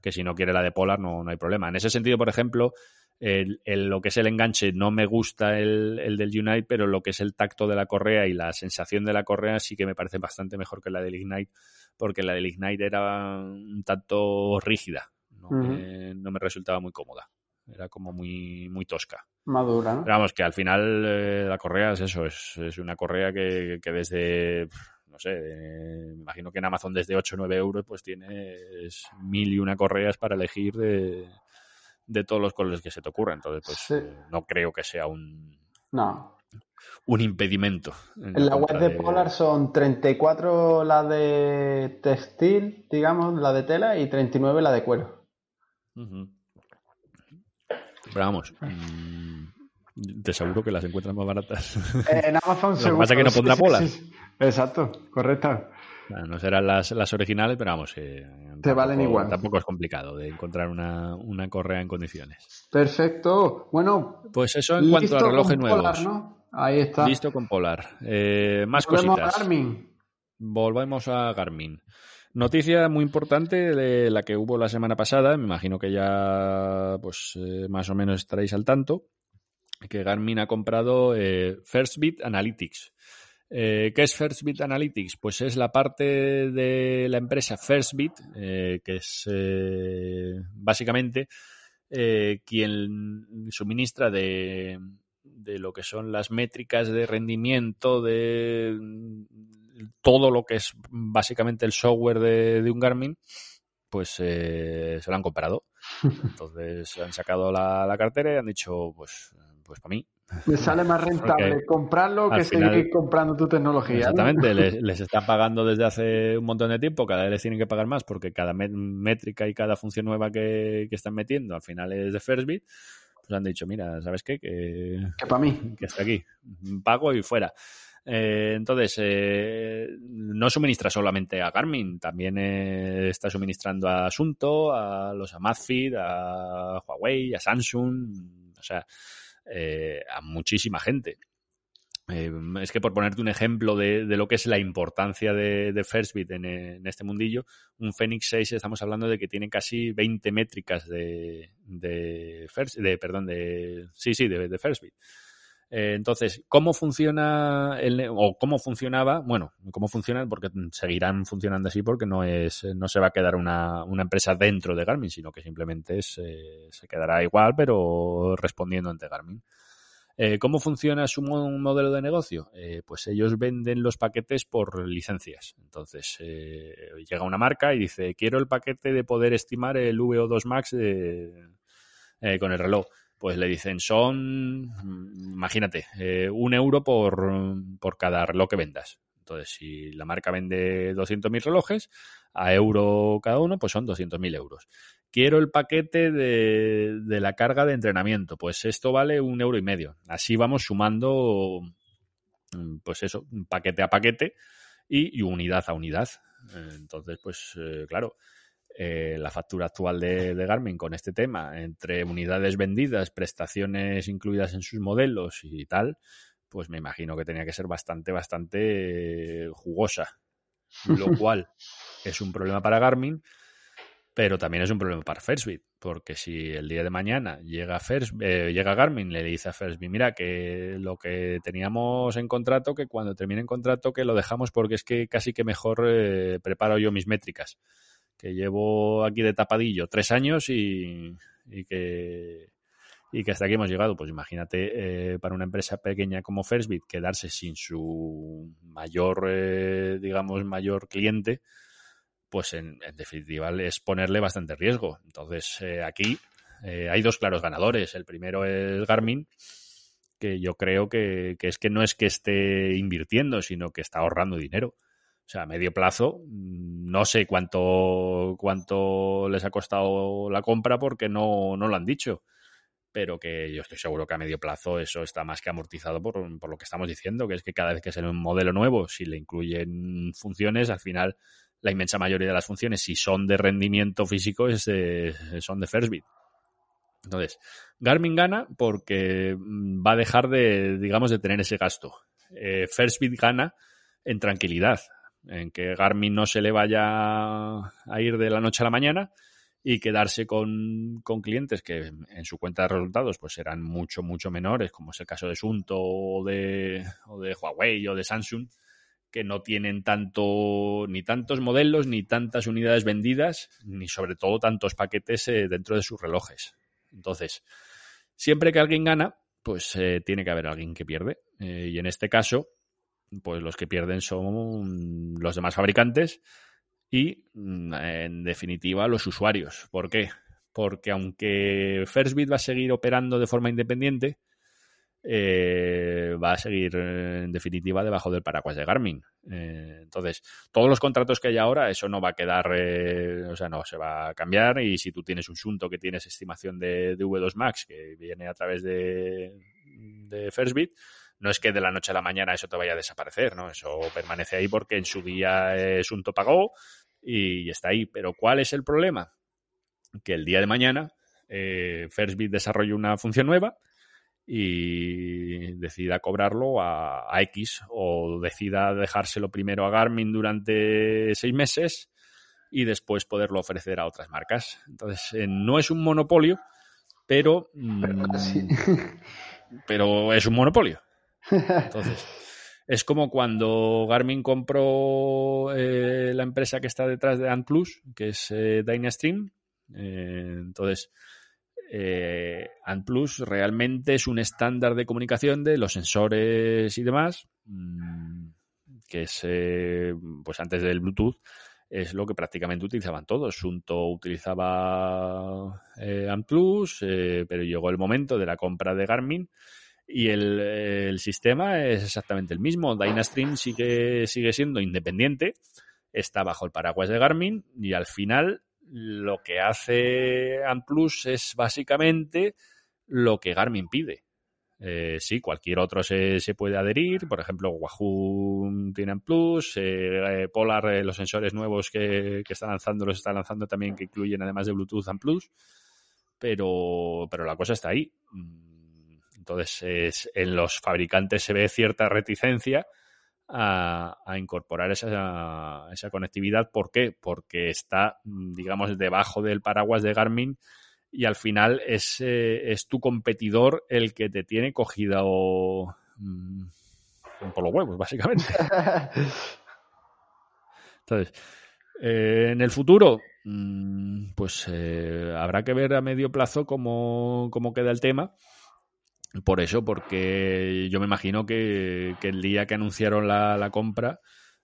Que si no quiere la de Polar no, no hay problema. En ese sentido, por ejemplo, el, lo que es el enganche no me gusta el, el, del Unite, pero lo que es el tacto de la correa y la sensación de la correa sí que me parece bastante mejor que la del Ignite porque la del Ignite era un tanto rígida, no, me, resultaba muy cómoda, era como muy, muy tosca. Madura, ¿no? Pero vamos, que al final eh, la correa es eso, es, una correa que, desde, no sé, me imagino que en Amazon desde 8 o 9 euros pues tienes mil y una correas para elegir de, todos los colores que se te ocurran. Entonces, pues eh, no creo que sea un... No, un impedimento. En, la web de, Polar son 34 la de textil, digamos, la de tela, y 39 la de cuero. Pero vamos, mm, te aseguro que las encuentras más baratas. En Amazon Lo que pasa es que no pondrá Polar. Exacto, correcto. no serán las, las originales, pero vamos, eh, te valen igual. Tampoco es complicado de encontrar una, una, correa en condiciones. Perfecto. Bueno, pues eso en cuanto a relojes nuevos. Ahí está. Listo con Polar. Eh, más Volvemos cositas. A Garmin. Volvemos a Garmin. Noticia muy importante de la que hubo la semana pasada, me imagino que ya pues eh, más o menos estaréis al tanto, que Garmin ha comprado eh, FirstBit Analytics. ¿Qué es FirstBit Analytics? Pues es la parte de la empresa FirstBit, que es básicamente quien suministra de, de lo que son las métricas de rendimiento, de todo lo que es básicamente el software de, un Garmin, pues eh, se lo han comprado. Entonces han sacado la, cartera y han dicho, pues, pues para mí. Me sale más rentable comprarlo que seguir comprando tu tecnología. Exactamente, les, están pagando desde hace un montón de tiempo, cada vez les tienen que pagar más porque cada métrica y cada función nueva que, que están metiendo al final es de Firstbit pues han dicho, mira, ¿sabes qué? Que, que para mí. Que está aquí. Pago y fuera. Eh, entonces, eh, no suministra solamente a Garmin, también eh, está suministrando a Asunto, a los Amazfit, a Huawei, a Samsung, o sea, a muchísima gente. Eh, es que por ponerte un ejemplo de, lo que es la importancia de, de Firstbit en, este mundillo, un Fenix 6 estamos hablando de que tiene casi 20 métricas de, de, de perdón, de, sí, sí, de, de Firstbit. Eh, entonces, ¿cómo funciona el, o cómo funcionaba? Bueno, cómo funciona porque seguirán funcionando así porque no es, no se va a quedar una, una empresa dentro de Garmin, sino que simplemente se quedará igual, pero respondiendo ante Garmin. Eh, ¿Cómo funciona su modelo de negocio? Eh, pues ellos venden los paquetes por licencias. Entonces, eh, llega una marca y dice, quiero el paquete de poder estimar el VO2 Max con el reloj. Pues le dicen, son, imagínate, un euro por, por cada reloj que vendas. Entonces, si la marca vende 200.000 relojes, a euro cada uno, pues son 200.000 euros quiero el paquete de, de, la carga de entrenamiento. Pues esto vale un euro y medio. Así vamos sumando, pues eso, paquete a paquete y, unidad a unidad. Entonces, pues eh, claro, eh, la factura actual de, de, Garmin con este tema, entre unidades vendidas, prestaciones incluidas en sus modelos y tal, pues me imagino que tenía que ser bastante, bastante jugosa. Lo cual es un problema para Garmin pero también es un problema para Firstbit, porque si el día de mañana llega, First, eh, llega Garmin le dice a Firstbit, mira, que lo que teníamos en contrato, que cuando termine en contrato, que lo dejamos porque es que casi que mejor eh, preparo yo mis métricas, que llevo aquí de tapadillo tres años y, que y que hasta aquí hemos llegado. Pues imagínate eh, para una empresa pequeña como Firstbit quedarse sin su mayor, digamos, mayor cliente, pues en, definitiva es ponerle bastante riesgo. Entonces, eh, aquí eh, hay dos claros ganadores. El primero es Garmin, que yo creo que, es que no es que esté invirtiendo, sino que está ahorrando dinero. O sea, a medio plazo, mm, no sé cuánto, cuánto les ha costado la compra porque no, no lo han dicho. Pero que yo estoy seguro que a medio plazo eso está más que amortizado por, por lo que estamos diciendo, que es que cada vez que sale un modelo nuevo, si le incluyen funciones, al final la inmensa mayoría de las funciones, si son de rendimiento físico, es son de Firstbit. Entonces, Garmin gana porque mm, va a dejar de, digamos, de tener ese gasto. Eh, Firstbit gana en tranquilidad, en que Garmin no se le vaya a ir de la noche a la mañana y quedarse con, con, clientes que en su cuenta de resultados pues serán mucho, mucho menores, como es el caso de Sunto o de, o de Huawei o de Samsung, que no tienen tanto ni tantos modelos ni tantas unidades vendidas ni sobre todo tantos paquetes eh, dentro de sus relojes. Entonces, siempre que alguien gana, pues eh, tiene que haber alguien que pierde. Eh, y en este caso, pues los que pierden son los demás fabricantes y, mm, en definitiva, los usuarios. ¿Por qué? Porque aunque Firstbit va a seguir operando de forma independiente, eh, va a seguir eh, en definitiva debajo del paraguas de Garmin. Eh, entonces, todos los contratos que hay ahora, eso no va a quedar, o sea, no, se va a cambiar y si tú tienes un Sunto que tienes estimación de, V2 Max que viene a través de, de Firstbit, no es que de la noche a la mañana eso te vaya a desaparecer, ¿no? Eso permanece ahí porque en su día Sunto pagó y está ahí. Pero ¿cuál es el problema? Que el día de mañana eh, Firstbit desarrolla una función nueva y decida cobrarlo a, X o decida dejárselo primero a Garmin durante seis meses y después poderlo ofrecer a otras marcas. Entonces, eh, no es un monopolio, pero, mm, pero, es un monopolio. Entonces, es como cuando Garmin compró eh, la empresa que está detrás de AntPlus, que es eh, Dynastream. entonces, eh, AntPlus realmente es un estándar de comunicación de los sensores y demás, mm, que es, eh, pues antes del Bluetooth, es lo que prácticamente utilizaban todos. Sunto utilizaba eh, AntPlus, eh, pero llegó el momento de la compra de Garmin y el, sistema es exactamente el mismo. Dynastream sigue, sigue siendo independiente, está bajo el paraguas de Garmin y al final lo que hace AntPlus es básicamente lo que Garmin pide. Eh, sí, cualquier otro se, puede adherir. Por ejemplo, Wahoo tiene AntPlus, eh, eh, Polar, eh, los sensores nuevos que, que, está lanzando, los está lanzando también, que incluyen además de Bluetooth AntPlus. Pero, pero la cosa está ahí. Mm, entonces, es, en los fabricantes se ve cierta reticencia a, incorporar esa, esa, conectividad. ¿Por qué? Porque está, digamos, debajo del paraguas de Garmin y al final es, eh, es tu competidor el que te tiene cogido mm, por los huevos, básicamente. Entonces, eh, en el futuro, mm, pues eh, habrá que ver a medio plazo cómo, cómo queda el tema por eso, porque yo me imagino que, el día que anunciaron la, compra,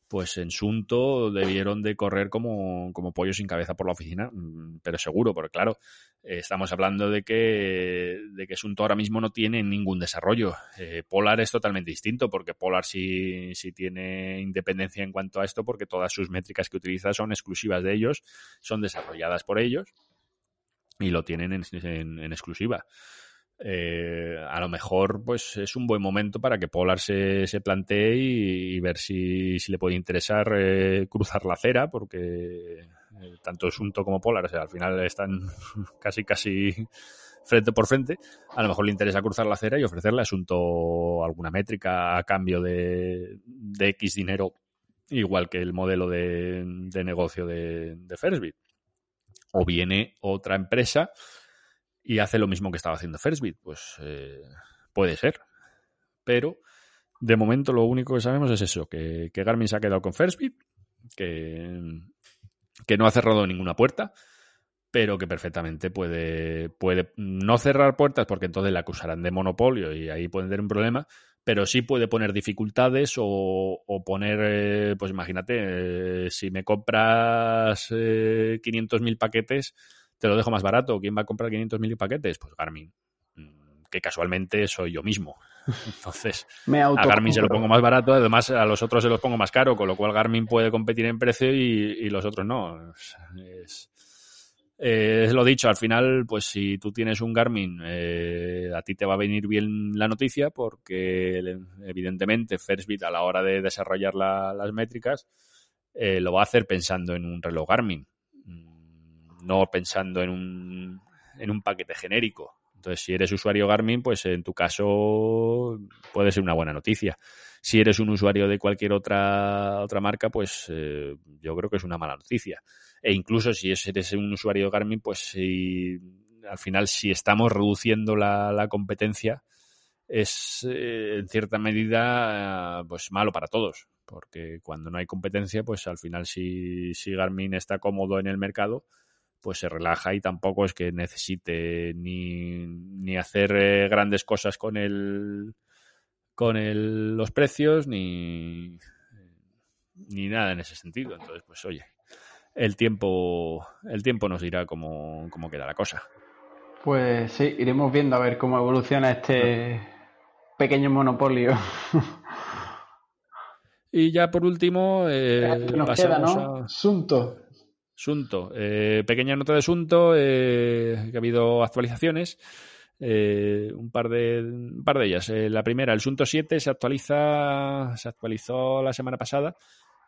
pues en Sunto debieron de correr como, pollo sin cabeza por la oficina, mm, pero seguro, porque claro, estamos hablando de que, de que Sunto ahora mismo no tiene ningún desarrollo. Eh, Polar es totalmente distinto, porque Polar sí, sí tiene independencia en cuanto a esto, porque todas sus métricas que utiliza son exclusivas de ellos, son desarrolladas por ellos y lo tienen en exclusiva. Eh, a lo mejor pues es un buen momento para que Polar se, se plantee y, ver si, le puede interesar eh, cruzar la acera, porque eh, tanto Sunto como Polar al final están casi casi frente por frente. A lo mejor le interesa cruzar la acera y ofrecerle Asunto alguna métrica a cambio de, de X dinero, igual que el modelo de, negocio de, de Firstbit. O viene otra empresa y hace lo mismo que estaba haciendo Firstbit. Pues eh, puede ser. Pero de momento lo único que sabemos es eso, que, Garmin se ha quedado con Firstbit, que, que no ha cerrado ninguna puerta, pero que perfectamente puede, puede no cerrar puertas porque entonces la acusarán de monopolio y ahí puede tener un problema, pero sí puede poner dificultades o, poner, eh, pues imagínate, eh, si me compras eh, 500.000 paquetes, te lo dejo más barato. ¿Quién va a comprar 500.000 paquetes? Pues Garmin, mm, que casualmente soy yo mismo. Entonces, a Garmin se lo pongo más barato, además a los otros se los pongo más caro, con lo cual Garmin puede competir en precio y, los otros no. Es, es lo dicho, al final, pues si tú tienes un Garmin, eh, a ti te va a venir bien la noticia porque evidentemente Firstbit a la hora de desarrollar las métricas eh, lo va a hacer pensando en un reloj Garmin, no pensando en un, en un paquete genérico. Entonces, si eres usuario Garmin, pues en tu caso puede ser una buena noticia. Si eres un usuario de cualquier otra, otra marca, pues eh, yo creo que es una mala noticia. E incluso si eres un usuario Garmin, pues si, al final si estamos reduciendo la, competencia, es eh, en cierta medida pues malo para todos. Porque cuando no hay competencia, pues al final si, si Garmin está cómodo en el mercado, pues se relaja y tampoco es que necesite ni, ni hacer eh, grandes cosas con el con el, los precios ni ni nada en ese sentido. Entonces, pues oye, el tiempo, el tiempo nos dirá cómo, queda la cosa. Pues sí, iremos viendo a ver cómo evoluciona este pequeño monopolio. Y ya por último, eh, nos queda, ¿no? Sunto. Sunto. Eh, pequeña nota de Sunto, eh, que ha habido actualizaciones. Eh, un, par de, un par de ellas. la primera, el Sunto 7 se actualiza, se actualizó la semana pasada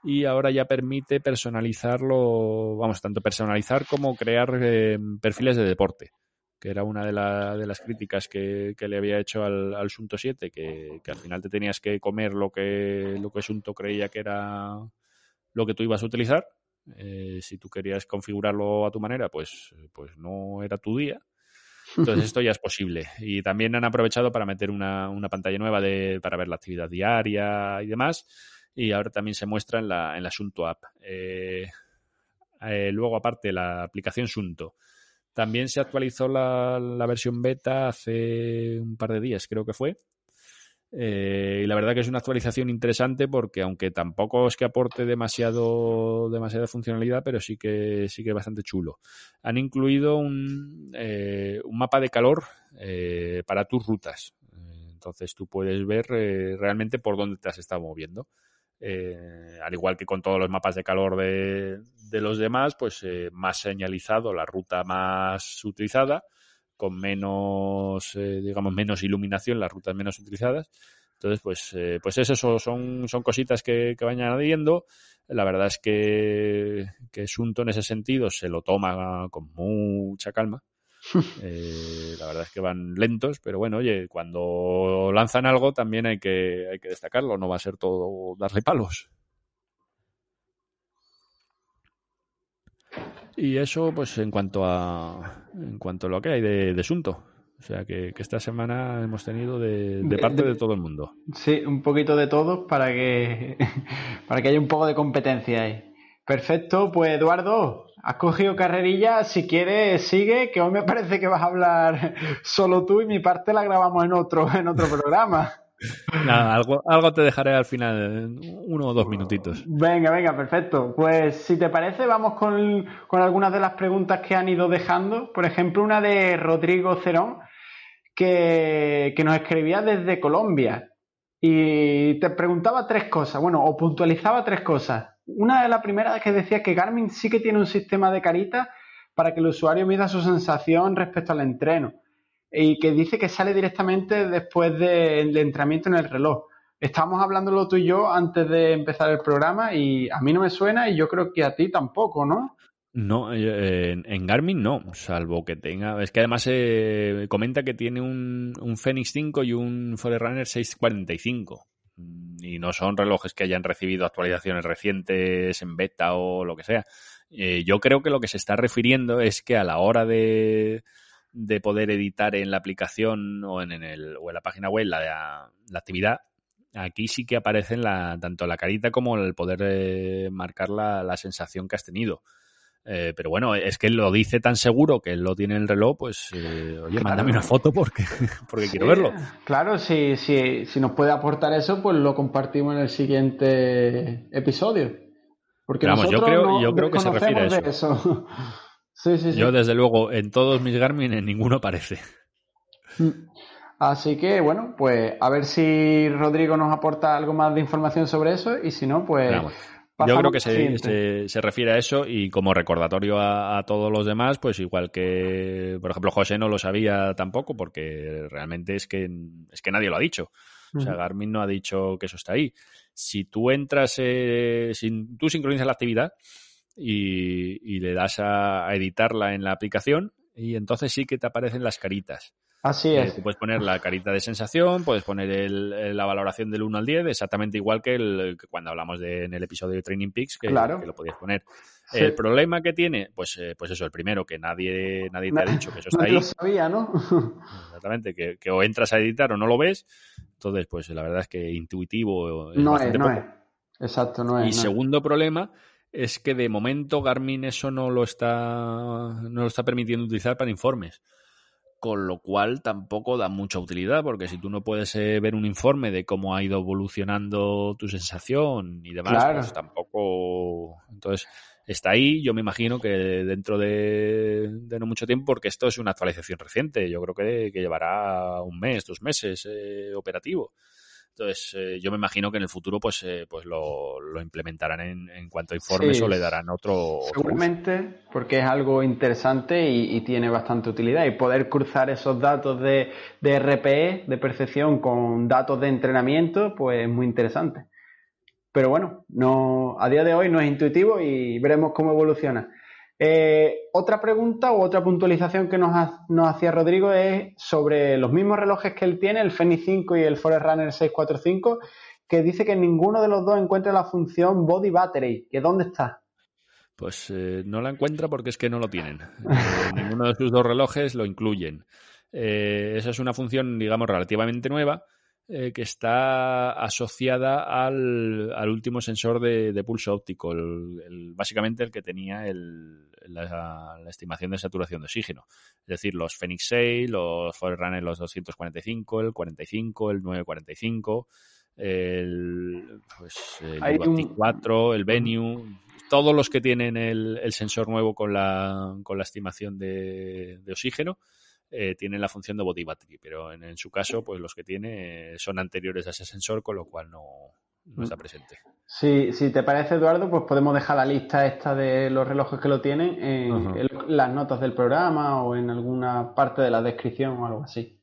y ahora ya permite personalizarlo, vamos, tanto personalizar como crear eh, perfiles de deporte, que era una de, de las críticas que, le había hecho al, Sunto 7, que, al final te tenías que comer lo que, lo que Sunto creía que era lo que tú ibas a utilizar. Eh, si tú querías configurarlo a tu manera, pues, pues no era tu día. Entonces esto ya es posible. Y también han aprovechado para meter una, una pantalla nueva de, para ver la actividad diaria y demás y ahora también se muestra en la, en la Sunto App. Eh, eh, luego, aparte, la aplicación Sunto. También se actualizó la, versión beta hace un par de días, creo que fue. Eh, y la verdad que es una actualización interesante porque aunque tampoco es que aporte demasiado demasiada funcionalidad, pero sí que sí que es bastante chulo. Han incluido un, un mapa de calor para tus rutas. Entonces tú puedes ver realmente por dónde te has estado moviendo. Eh, al igual que con todos los mapas de calor de, los demás, pues eh, más señalizado la ruta más utilizada, con menos, eh, digamos, menos iluminación, las rutas menos utilizadas. Entonces, pues, pues eso son, son cositas que, que van añadiendo. La verdad es que, que Sunto en ese sentido se lo toma con mucha calma. Eh, la verdad es que van lentos, pero bueno, oye, cuando lanzan algo también hay que, hay que destacarlo, no va a ser todo darle palos. Y eso, pues en cuanto a en cuanto a lo que hay de, de asunto. O sea que, esta semana hemos tenido de, de parte de, todo el mundo. Sí, un poquito de todos para que para que haya un poco de competencia ahí. Perfecto, pues Eduardo, has cogido carrerilla, si quieres sigue, que hoy me parece que vas a hablar solo tú y mi parte la grabamos en otro, en otro programa. Algo, algo te dejaré al final, uno o dos minutitos. Venga, venga, perfecto. Pues si te parece, vamos con, con algunas de las preguntas que han ido dejando. Por ejemplo, una de Rodrigo Cerón, que, que nos escribía desde Colombia. Y te preguntaba tres cosas, bueno, o puntualizaba tres cosas una de las primeras que decía que Garmin sí que tiene un sistema de carita para que el usuario mida su sensación respecto al entreno y que dice que sale directamente después del entrenamiento en el reloj. Estábamos hablándolo tú y yo antes de empezar el programa y a mí no me suena y yo creo que a ti tampoco, ¿no? No, eh, en Garmin no, salvo que tenga. Es que además eh, comenta que tiene un, un Fenix 5 y un Forerunner 645 y no son relojes que hayan recibido actualizaciones recientes en beta o lo que sea. Eh, yo creo que lo que se está refiriendo es que a la hora de, de poder editar en la aplicación o en, el, o en la página web la, la actividad, aquí sí que aparecen la, tanto la carita como el poder eh, marcar la, la, sensación que has tenido. Eh, pero bueno, es que lo dice tan seguro que él lo tiene en el reloj, pues eh, oye, claro. mándame una foto porque, porque sí, quiero verlo. Claro, si, si, si nos puede aportar eso, pues lo compartimos en el siguiente episodio. Porque Vamos, yo creo, no yo creo que se refiere a eso. eso. Sí, sí, sí. Yo, desde luego, en todos mis Garmin, en ninguno aparece. Así que, bueno, pues a ver si Rodrigo nos aporta algo más de información sobre eso y si no, pues... Vamos. Yo creo que se, se, se, refiere a eso y como recordatorio a, a, todos los demás, pues igual que, por ejemplo, José no lo sabía tampoco porque realmente es que, es que nadie lo ha dicho. O sea, Garmin no ha dicho que eso está ahí. Si tú entras, eh, si tú sincronizas la actividad y, y le das a, a editarla en la aplicación, y entonces sí que te aparecen las caritas. Así es. Eh, tú puedes poner la carita de sensación, puedes poner el, la valoración del 1 al 10, exactamente igual que, el, que cuando hablamos de, en el episodio de Training Peaks, que, claro. que lo podías poner. Sí. El problema que tiene, pues, eh, pues eso, el primero, que nadie, nadie te ha dicho que eso está no ahí. lo sabía, ¿no? Exactamente, que, que, o entras a editar o no lo ves. Entonces, pues la verdad es que intuitivo es no es, no poco. es. Exacto, no es. Y no segundo problema es que de momento Garmin eso no lo está, no lo está permitiendo utilizar para informes con lo cual tampoco da mucha utilidad, porque si tú no puedes eh, ver un informe de cómo ha ido evolucionando tu sensación y demás, Claro. pues tampoco. Entonces, está ahí, yo me imagino que dentro de, de no mucho tiempo, porque esto es una actualización reciente, yo creo que, que llevará un mes, dos meses eh, operativo. Entonces, eh, yo me imagino que en el futuro pues, eh, pues lo, lo implementarán en, en, cuanto a informes Sí, o le darán otro. Seguramente, porque es algo interesante y, y, tiene bastante utilidad. Y poder cruzar esos datos de, de, RPE, de percepción, con datos de entrenamiento, pues es muy interesante. Pero bueno, no, a día de hoy no es intuitivo y veremos cómo evoluciona. Eh, otra pregunta o otra puntualización que nos, ha, nos, hacía Rodrigo es sobre los mismos relojes que él tiene, el Fenix 5 y el Forerunner 645, que dice que ninguno de los dos encuentra la función Body Battery. ¿Que dónde está? Pues eh, no la encuentra porque es que no lo tienen. Eh, ninguno de sus dos relojes lo incluyen. Eh, esa es una función, digamos, relativamente nueva eh, que está asociada al, al último sensor de, de pulso óptico, el, el, básicamente el que tenía el, la, la, estimación de saturación de oxígeno. Es decir, los Phoenix 6, los Forerunner los 245, el 45, el 945, el, pues, el 24, un... el Venue, todos los que tienen el, el sensor nuevo con la, con la estimación de, de oxígeno eh, tienen la función de body battery, pero en, en su caso, pues los que tiene eh, son anteriores a ese sensor, con lo cual no, no está presente. Si, si, te parece, Eduardo, pues podemos dejar la lista esta de los relojes que lo tienen en, uh -huh. en, las notas del programa o en alguna parte de la descripción o algo así.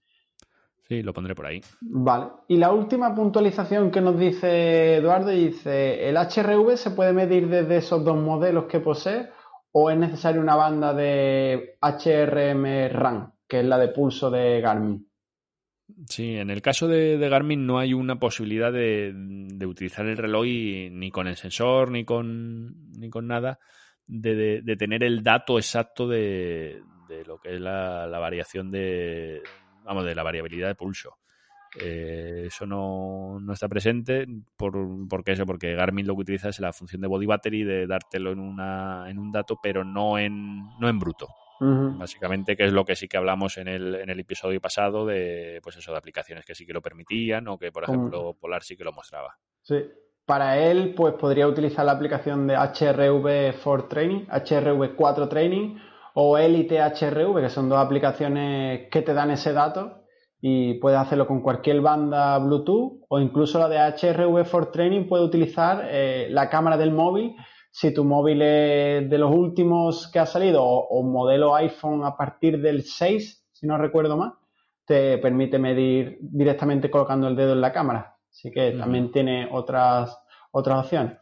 Sí, lo pondré por ahí. Vale. Y la última puntualización que nos dice Eduardo dice, ¿el HRV se puede medir desde esos dos modelos que posee o es necesaria una banda de HRM RAM? Que es la de pulso de Garmin. Sí, en el caso de, Garmin no hay una posibilidad de, utilizar el reloj ni con el sensor ni con, ni con nada de, tener el dato exacto de, lo que es la, la, variación de, vamos, de la variabilidad de pulso. Eh, eso no, no, está presente por, porque eso porque Garmin lo que utiliza es la función de body battery de dártelo en una en un dato pero no en no en bruto Uh -huh. Básicamente, que es lo que sí que hablamos en el, en el episodio pasado de, pues eso, de aplicaciones que sí que lo permitían o que, por ejemplo, Polar sí que lo mostraba. Sí. Para él, pues podría utilizar la aplicación de HRV 4 Training, HRV 4 Training o Elite HRV, que son dos aplicaciones que te dan ese dato y puedes hacerlo con cualquier banda Bluetooth o incluso la de HRV 4 Training puede utilizar eh, la cámara del móvil si tu móvil es de los últimos que ha salido o, o, modelo iPhone a partir del 6, si no recuerdo más, te permite medir directamente colocando el dedo en la cámara. Así que uh -huh. también tiene otras, otras opciones.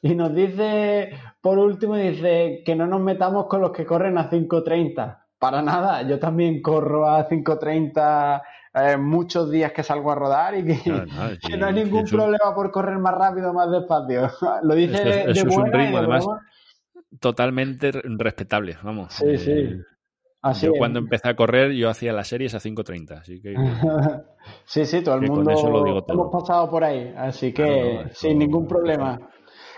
Y nos dice, por último, dice que no nos metamos con los que corren a 5.30. Para nada, yo también corro a 5.30 eh, muchos días que salgo a rodar y que no, no, sí, que no hay ningún problema por correr más rápido o más despacio. Lo dice eso, de, eso de es un ritmo, de además. totalmente respetable, vamos. Sí, sí. Eh, Así yo es. cuando empecé a correr, yo hacía las series a 5.30, así que... sí, sí, todo el mundo eso lo digo todo. hemos pasado por ahí, así que no, sin ningún problema.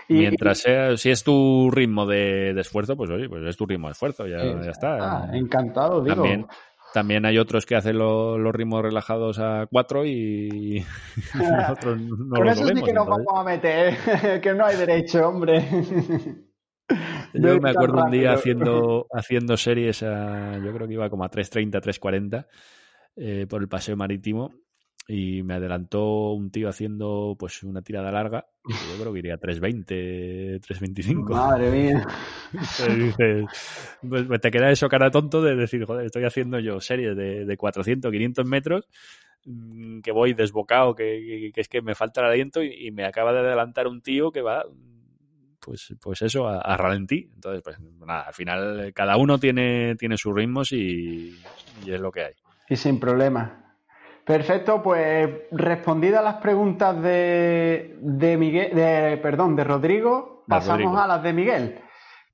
Y- Mientras sea, si es tu ritmo de, de esfuerzo, pues oye, pues es tu ritmo de esfuerzo, ya, Sí, ya está. ah, encantado, digo. También, también hay otros que hacen lo- los ritmos relajados a 4 y nosotros no Con eso sí que nos vamos a meter, que no hay derecho, hombre. Yo me acuerdo un día haciendo, haciendo series, a- yo creo que iba como a 3.30, 3.40 eh, por el paseo marítimo y me adelantó un tío haciendo pues una tirada larga. Yo creo que iría a 3.20, 3.25. Madre mía. Entonces pues, pues te queda eso cara tonto de decir, joder, estoy haciendo yo series de, de 400, 500 metros, mm, que voy desbocado, que, que- es que me falta el aliento y, y me acaba de adelantar un tío que va, pues, pues eso, a, a ralentí. Entonces, pues nada, al final eh, cada uno tiene, tiene sus ritmos y, y es lo que hay. Y sin problema. Perfecto, pues respondidas las preguntas de, de Miguel, de, perdón, de Rodrigo, De pasamos Rodrigo. a las de Miguel.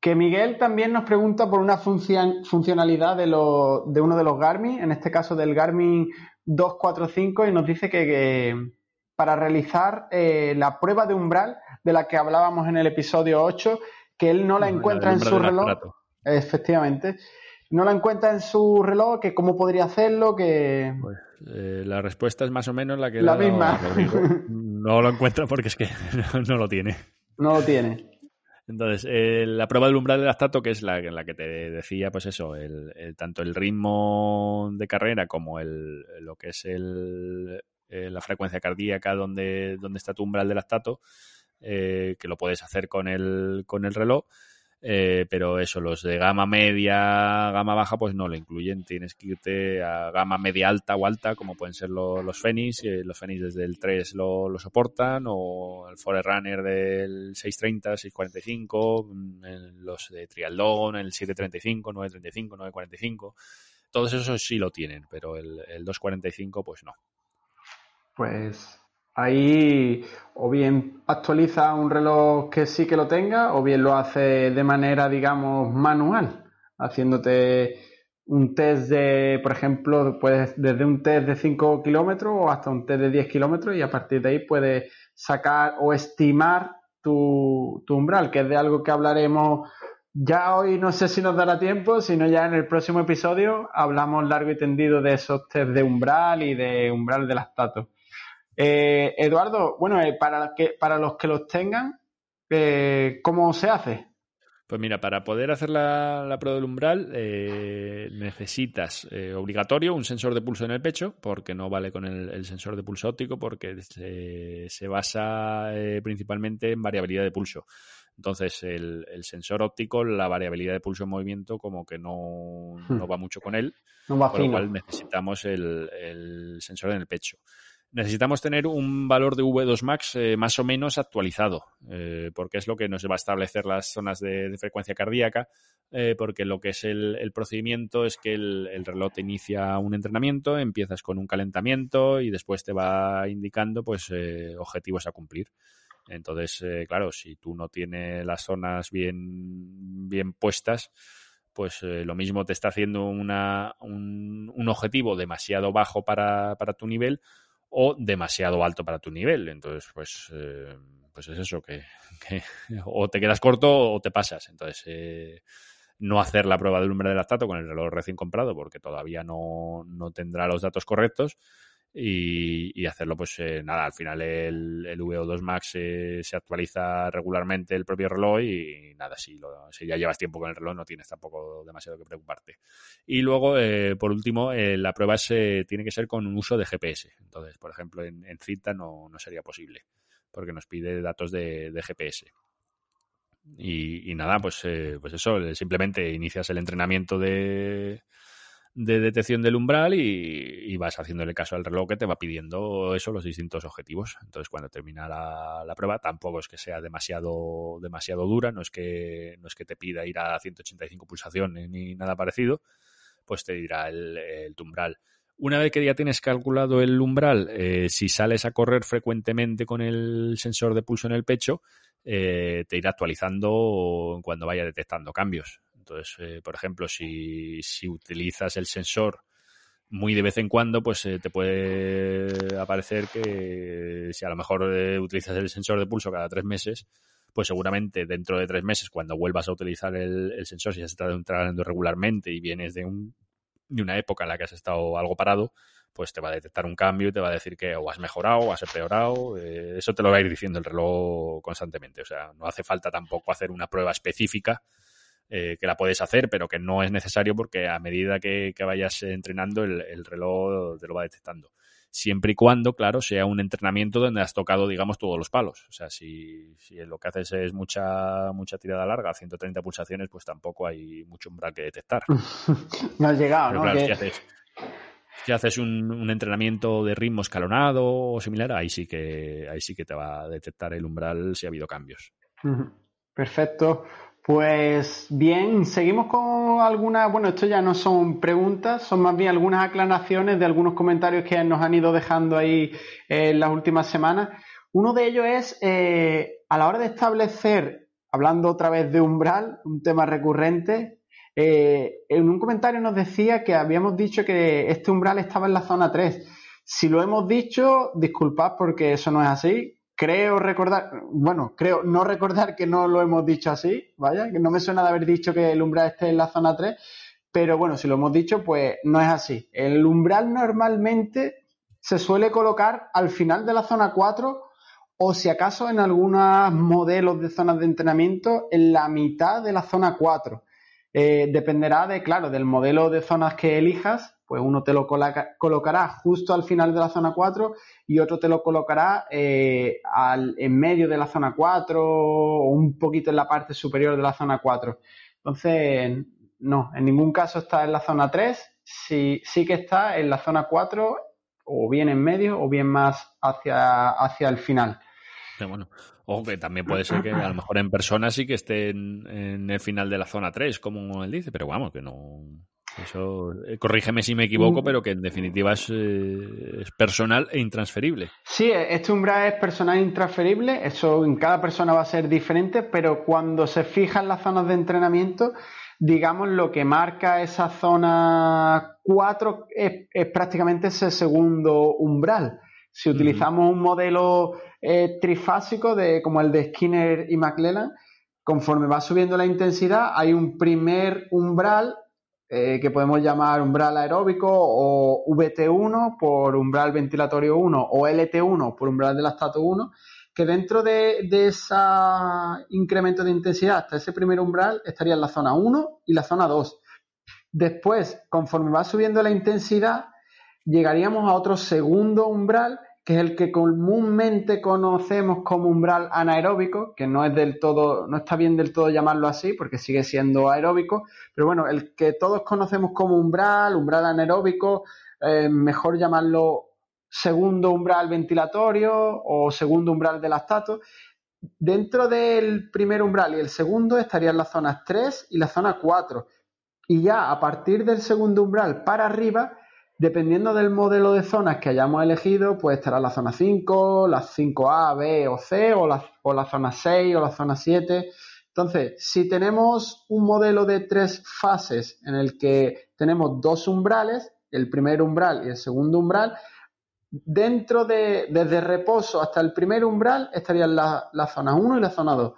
Que Miguel también nos pregunta por una funcion- funcionalidad de, lo- de uno de los Garmin, en este caso del Garmin 245, y nos dice que, que para realizar eh, la prueba de umbral de la que hablábamos en el episodio 8, que él no la encuentra en su reloj. aparato. Efectivamente. No la encuentra en su reloj, que cómo podría hacerlo, que... Pues, eh, la respuesta es más o menos la que La misma. No lo encuentra porque es que no, no lo tiene. No lo tiene. Entonces, eh, la prueba del umbral del lactato, que es la, la que te decía, pues eso, el, el- tanto el ritmo de carrera como el, lo que es el, eh, la frecuencia cardíaca donde, donde está tu umbral de lactato, eh, que lo puedes hacer con el, con el reloj, eh, pero eso, los de gama media, gama baja, pues no lo incluyen. Tienes que irte a gama media alta o alta, como pueden ser lo- los Fenix. eh, los Fenix desde el 3 lo, lo soportan, o el Forerunner del 630, 645, mm, los de Trialdón, el 735, 935, 945. Todos esos sí lo tienen, pero el, el 245, pues no. Pues ahí o bien actualiza un reloj que sí que lo tenga, o bien lo hace de manera, digamos, manual, haciéndote un test de, por ejemplo, puedes desde un test de 5 kilómetros o hasta un test de 10 kilómetros y a partir de ahí puedes sacar o estimar tu, tu umbral, que es de algo que hablaremos ya hoy, no sé si nos dará tiempo, sino ya en el próximo episodio hablamos largo y tendido de esos test de umbral y de umbral de lactato. Eh, Eduardo, bueno, eh, para, que, para los que los tengan, eh, ¿cómo se hace? Pues mira, para poder hacer la, la prueba del umbral eh, necesitas eh, obligatorio un sensor de pulso en el pecho, porque no vale con el, el sensor de pulso óptico, porque se, se basa eh, principalmente en variabilidad de pulso. Entonces, el, el sensor óptico, la variabilidad de pulso en movimiento, como que no, no va mucho con él, No va con lo cual necesitamos el, el sensor en el pecho. Necesitamos tener un valor de V2 Max eh, más o menos actualizado, eh, porque es lo que nos va a establecer las zonas de, frecuencia cardíaca, eh, porque lo que es el, procedimiento es que el, el reloj te inicia un entrenamiento, empiezas con un calentamiento y después te va indicando pues objetivos a cumplir. Entonces, claro, si tú no tienes las zonas bien, bien puestas, pues lo mismo te está haciendo un, un objetivo demasiado bajo para, para tu nivel o demasiado alto para tu nivel. Entonces, pues, eh, pues es eso, que, que o te quedas corto o te pasas. Entonces, eh, no hacer la prueba del umbral de lactato con el reloj recién comprado porque todavía no, no tendrá los datos correctos y, hacerlo pues eh, nada, al final el, el VO2 Max eh, se actualiza regularmente el propio reloj y, nada, si, lo, si ya llevas tiempo con el reloj no tienes tampoco demasiado que preocuparte. Y luego, eh, por último, eh, la prueba se, tiene que ser con un uso de GPS. Entonces, por ejemplo, en, en no, no sería posible porque nos pide datos de, de GPS. Y, y, nada, pues, eh, pues eso, simplemente inicias el entrenamiento de, de detección del umbral y, vas haciéndole caso al reloj que te va pidiendo eso, los distintos objetivos. Entonces, cuando termina la, la, prueba, tampoco es que sea demasiado, demasiado dura, no es que, no es que te pida ir a 185 pulsaciones ni nada parecido, pues te dirá el, el umbral. Una vez que ya tienes calculado el umbral, eh, si sales a correr frecuentemente con el sensor de pulso en el pecho, eh, te irá actualizando cuando vaya detectando cambios. Entonces, eh, por ejemplo, si, si, utilizas el sensor muy de vez en cuando, pues eh, te puede aparecer que si a lo mejor utilizas el sensor de pulso cada tres meses, pues seguramente dentro de tres meses, cuando vuelvas a utilizar el, el sensor, si se está entrando regularmente y vienes de, un, de una época en la que has estado algo parado, pues te va a detectar un cambio y te va a decir que o has mejorado o has empeorado. Eh, eso te lo va a ir diciendo el reloj constantemente. O sea, no hace falta tampoco hacer una prueba específica eh, que la puedes hacer, pero que no es necesario porque a medida que, vayas entrenando el, reloj te lo va detectando. Siempre y cuando, claro, sea un entrenamiento donde has tocado, digamos, todos los palos. O sea, si, lo que haces es mucha mucha tirada larga, 130 pulsaciones, pues tampoco hay mucho umbral que detectar. no has llegado, ¿no? Claro, haces, si haces un, entrenamiento de ritmo escalonado o similar, ahí sí que ahí sí que te va a detectar el umbral si ha habido cambios. Perfecto. Pues bien, seguimos con algunas, bueno, esto ya no son preguntas, son más bien algunas aclaraciones de algunos comentarios que nos han ido dejando ahí en las últimas semanas. Uno de ellos es eh, a la hora de establecer, hablando otra vez de umbral, un tema recurrente, eh, en un comentario nos decía que habíamos dicho que este umbral estaba en la zona 3. Si lo hemos dicho, disculpad porque eso no es así. Creo recordar, bueno, creo no recordar que no lo hemos dicho así, vaya, que no me suena de haber dicho que el umbral esté en la zona 3, pero bueno, si lo hemos dicho, pues no es así. El umbral normalmente se suele colocar al final de la zona 4 o si acaso en algunos modelos de zonas de entrenamiento en la mitad de la zona 4. Eh, dependerá de, claro, del modelo de zonas que elijas, pues uno te lo colocará justo al final de la zona 4 y otro te lo colocará eh, en medio de la zona 4 o un poquito en la parte superior de la zona 4. Entonces, no, en ningún caso está en la zona 3, sí, sí que está en la zona 4 o bien en medio o bien más hacia, hacia el final. bueno, o que también puede ser que a lo mejor en persona sí que esté en, el final de la zona 3, como él dice, pero vamos, que no. Eso, eh, corrígeme si me equivoco, mm. pero que en definitiva es, eh, es, personal e intransferible. Sí, este umbral es personal e intransferible, eso en cada persona va a ser diferente, pero cuando se fijan las zonas de entrenamiento, digamos lo que marca esa zona 4 es, es prácticamente ese segundo umbral. Si utilizamos un modelo eh, trifásico de, como el de Skinner y McClellan, conforme va subiendo la intensidad, hay un primer umbral eh, que podemos llamar umbral aeróbico o VT1 por umbral ventilatorio 1 o LT1 por umbral de lactato 1, que dentro de, de ese incremento de intensidad hasta ese primer umbral estaría en la zona 1 y la zona 2. Después, conforme va subiendo la intensidad, llegaríamos a otro segundo umbral, que es el que comúnmente conocemos como umbral anaeróbico, que no es del todo, no está bien del todo llamarlo así, porque sigue siendo aeróbico, pero bueno, el que todos conocemos como umbral, umbral anaeróbico, eh, mejor llamarlo segundo umbral ventilatorio o segundo umbral de lactato. Dentro del primer umbral y el segundo estarían las zonas 3 y la zona 4. Y ya a partir del segundo umbral para arriba Dependiendo del modelo de zonas que hayamos elegido, pues estará la zona 5, las 5A, B o C, o la, o la zona 6 o la zona 7. Entonces, si tenemos un modelo de tres fases en el que tenemos dos umbrales, el primer umbral y el segundo umbral, dentro de, desde reposo hasta el primer umbral estarían la, la zona 1 y la zona 2.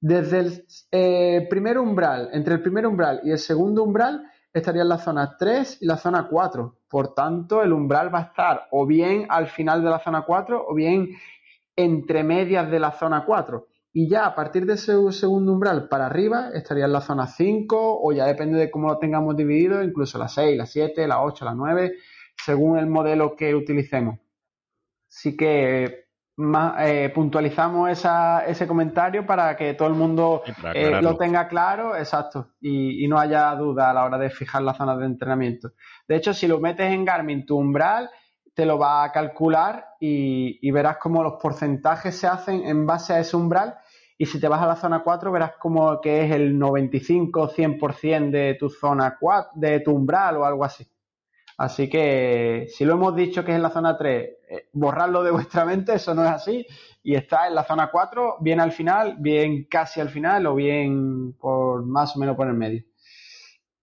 Desde el eh, primer umbral, entre el primer umbral y el segundo umbral, estarían la zona 3 y la zona 4. Por tanto, el umbral va a estar o bien al final de la zona 4 o bien entre medias de la zona 4. Y ya a partir de ese segundo umbral para arriba estaría en la zona 5 o ya depende de cómo lo tengamos dividido, incluso la 6, la 7, la 8, la 9, según el modelo que utilicemos. Así que eh, puntualizamos ese comentario para que todo el mundo eh, lo tenga claro, exacto, y, no haya duda a la hora de fijar las zonas de entrenamiento. De hecho, si lo metes en Garmin, tu umbral te lo va a calcular y, verás cómo los porcentajes se hacen en base a ese umbral. Y si te vas a la zona 4, verás como que es el 95-100% de tu zona 4, de tu umbral o algo así. Así que si lo hemos dicho que es en la zona 3, eh, borrarlo de vuestra mente, eso no es así. Y está en la zona 4, bien al final, bien casi al final o bien por más o menos por el medio.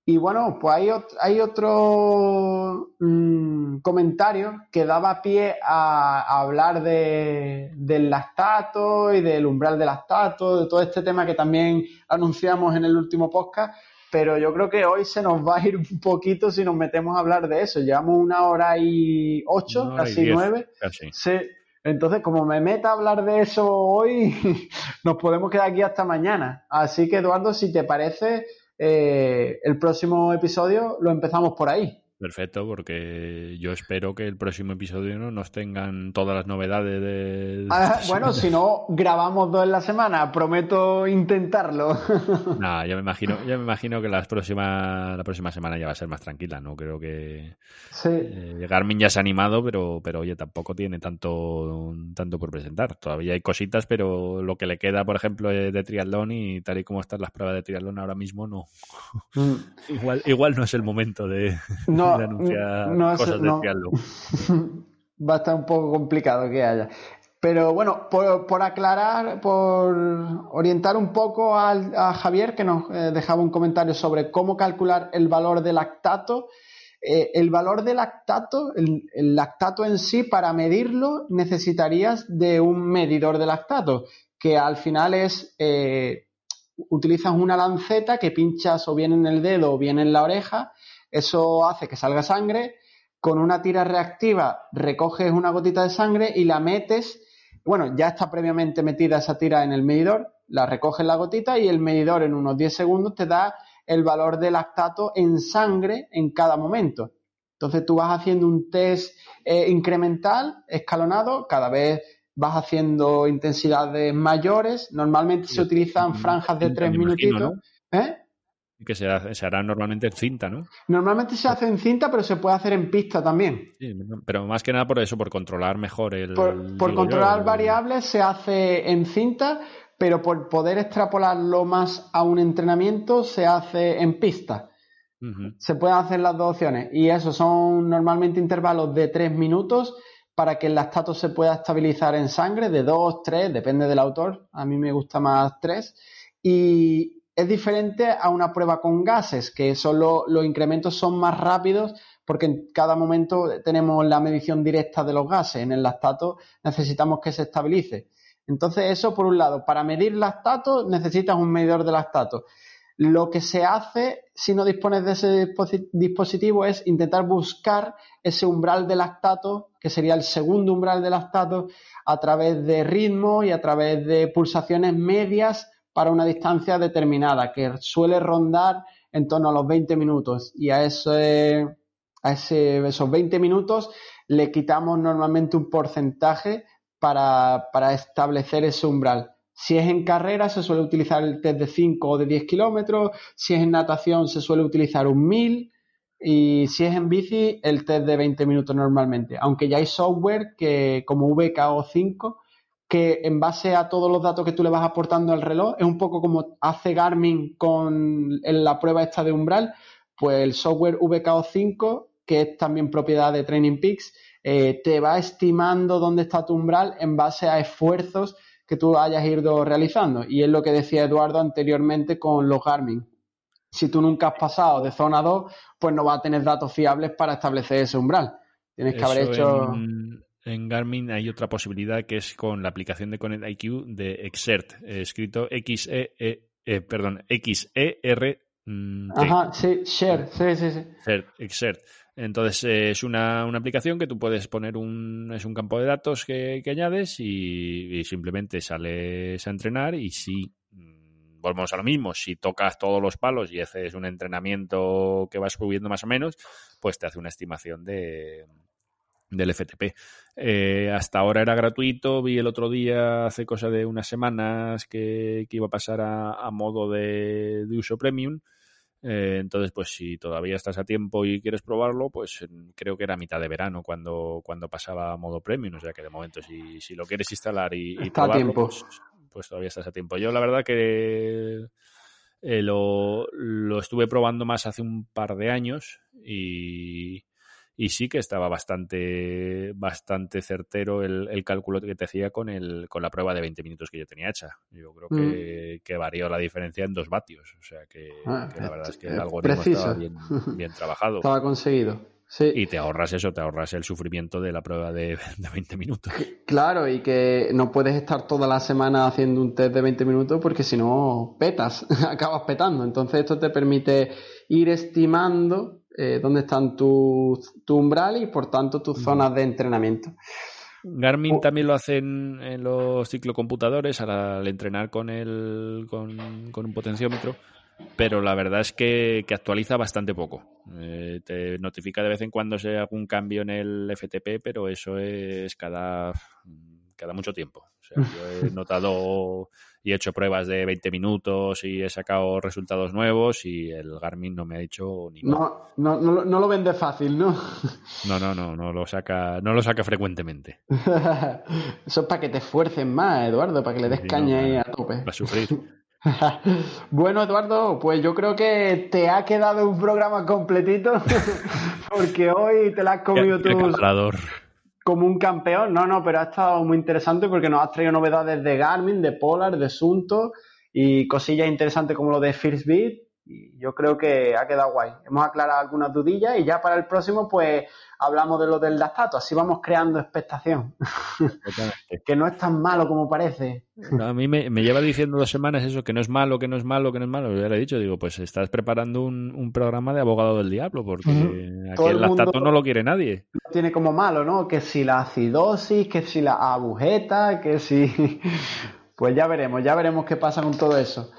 Y bueno, pues hay, hay otro mm, comentario que daba pie a, hablar de, del lactato y del umbral del lactato, de todo este tema que también anunciamos en el último podcast, pero yo creo que hoy se nos va a ir un poquito si nos metemos a hablar de eso. Llevamos una hora y ocho, casi nueve. Sí. Entonces, como me meta a hablar de eso hoy, nos podemos quedar aquí hasta mañana. Así que, Eduardo, si te parece, eh, el próximo episodio lo empezamos por ahí. Perfecto, porque yo espero que el próximo episodio no nos tengan todas las novedades de... Ah, bueno, si no, grabamos dos en la semana, prometo intentarlo. no, yo me imagino, yo me imagino que las próximas, la próxima semana ya va a ser más tranquila, ¿no? Creo que sí. eh, Garmin ya se ha animado, pero, pero oye, tampoco tiene tanto, tanto por presentar. Todavía hay cositas, pero lo que le queda, por ejemplo, de triatlón y tal y como están las pruebas de triatlón ahora mismo, no. Mm. igual, igual no es el momento de... No, no, cosas de Va a estar un poco complicado que haya. Pero bueno, por, aclarar, por orientar un poco a Javier, que nos eh, dejaba un comentario sobre cómo calcular el valor del lactato. Eh, el valor del lactato, el, lactato en sí, para medirlo, necesitarías de un medidor de lactato, que al final es, eh, utilizas una lanceta que pinchas o bien en el dedo o bien en la oreja eso hace que salga sangre. Con una tira reactiva recoges una gotita de sangre y la metes. Bueno, ya está previamente metida esa tira en el medidor, la recoges la gotita y el medidor en unos 10 segundos te da el valor de lactato en sangre en cada momento. Entonces tú vas haciendo un test eh, incremental, escalonado, cada vez vas haciendo intensidades mayores. Normalmente se utilizan franjas de 3 minutitos. ¿Eh? Que se, hará normalmente en cinta, ¿no? Normalmente se hace en cinta, pero se puede hacer en pista también. Sí, pero más que nada por eso, por controlar mejor el... Por, controlar variables se hace en cinta, pero por poder extrapolarlo más a un entrenamiento se hace en pista. Se pueden hacer las dos opciones y eso son normalmente intervalos de tres minutos para que el lactato se pueda estabilizar en sangre, de dos, tres, depende del autor. A mí me gusta más tres. Y, es diferente a una prueba con gases, que solo los incrementos son más rápidos porque en cada momento tenemos la medición directa de los gases. En el lactato necesitamos que se estabilice. Entonces, eso por un lado, para medir lactato necesitas un medidor de lactato. Lo que se hace si no dispones de ese dispositivo es intentar buscar ese umbral de lactato, que sería el segundo umbral de lactato, a través de ritmo y a través de pulsaciones medias para una distancia determinada, que suele rondar en torno a los 20 minutos. Y a, ese, a esos 20 minutos le quitamos normalmente un porcentaje para, para establecer ese umbral. Si es en carrera, se suele utilizar el test de 5 o de 10 kilómetros. Si es en natación, se suele utilizar un 1000. Y si es en bici, el test de 20 minutos normalmente. Aunque ya hay software que, como VKO5, que en base a todos los datos que tú le vas aportando al reloj, es un poco como hace Garmin con la prueba esta de umbral, pues el software VKO5, que es también propiedad de Training Peaks, eh, te va estimando dónde está tu umbral en base a esfuerzos que tú hayas ido realizando. Y es lo que decía Eduardo anteriormente con los Garmin. Si tú nunca has pasado de zona 2, pues no vas a tener datos fiables para establecer ese umbral. Tienes que haber hecho en Garmin hay otra posibilidad que es con la aplicación de Connect IQ de Exert, escrito X E, -E, e perdón, X E R mm, Ajá, sí, Share, sí, sí, sí. Exert. Entonces es una, una, aplicación que tú puedes poner un, es un campo de datos que, añades y, simplemente sales a entrenar y si mm, volvemos a lo mismo, si tocas todos los palos y haces un entrenamiento que vas subiendo más o menos, pues te hace una estimación de, del FTP. Eh, hasta ahora era gratuito, vi el otro día, hace cosa de unas semanas, que, iba a pasar a, modo de, uso premium. Eh, entonces, pues si todavía estás a tiempo y quieres probarlo, pues creo que era mitad de verano cuando, cuando pasaba a modo premium. O sea que de momento, si, si lo quieres instalar y, probarlo, pues, pues, todavía estás a tiempo. Yo la verdad que eh, lo, lo estuve probando más hace un par de años y y sí que estaba bastante, bastante certero el, el, cálculo que te hacía con, el, con la prueba de 20 minutos que yo tenía hecha. Yo creo que, mm. que varió la diferencia en dos vatios. O sea que, ah, que la verdad es que el algoritmo estaba bien, bien trabajado. Estaba conseguido. Sí. Y te ahorras eso, te ahorras el sufrimiento de la prueba de, de, 20 minutos. Claro, y que no puedes estar toda la semana haciendo un test de 20 minutos porque si no petas, acabas petando. Entonces esto te permite ir estimando eh, dónde están tus tu umbrales y por tanto tus zonas de entrenamiento. Garmin también lo hacen en los ciclocomputadores al, entrenar con, el, con, un potenciómetro, pero la verdad es que, actualiza bastante poco. Eh, te notifica de vez en cuando si hay algún cambio en el FTP, pero eso es cada, cada mucho tiempo. O sea, yo he notado y he hecho pruebas de 20 minutos y he sacado resultados nuevos y el Garmin no me ha dicho ni no, no, no, no, lo vende fácil, ¿no? No, no, no, no lo saca, no lo saca frecuentemente. Eso es para que te esfuercen más, Eduardo, para que le des caña ahí a tope. Para sufrir. bueno, Eduardo, pues yo creo que te ha quedado un programa completito porque hoy te la has comido tú como un campeón. No, no, pero ha estado muy interesante porque nos has traído novedades de Garmin, de Polar, de Sunto y cosillas interesantes como lo de First Beat. Y yo creo que ha quedado guay. Hemos aclarado algunas dudillas y ya para el próximo, pues hablamos de lo del lactato. Así vamos creando expectación. que no es tan malo como parece. a mí me, lleva diciendo dos semanas eso, que no es malo, que no es malo, que no es malo. Ya le he dicho, digo, pues estás preparando un, programa de abogado del diablo, porque aquí el, lactato no lo quiere nadie. Lo tiene como malo, ¿no? Que si la acidosis, que si la agujeta, que si. Pues ya veremos, ya veremos qué pasa con todo eso.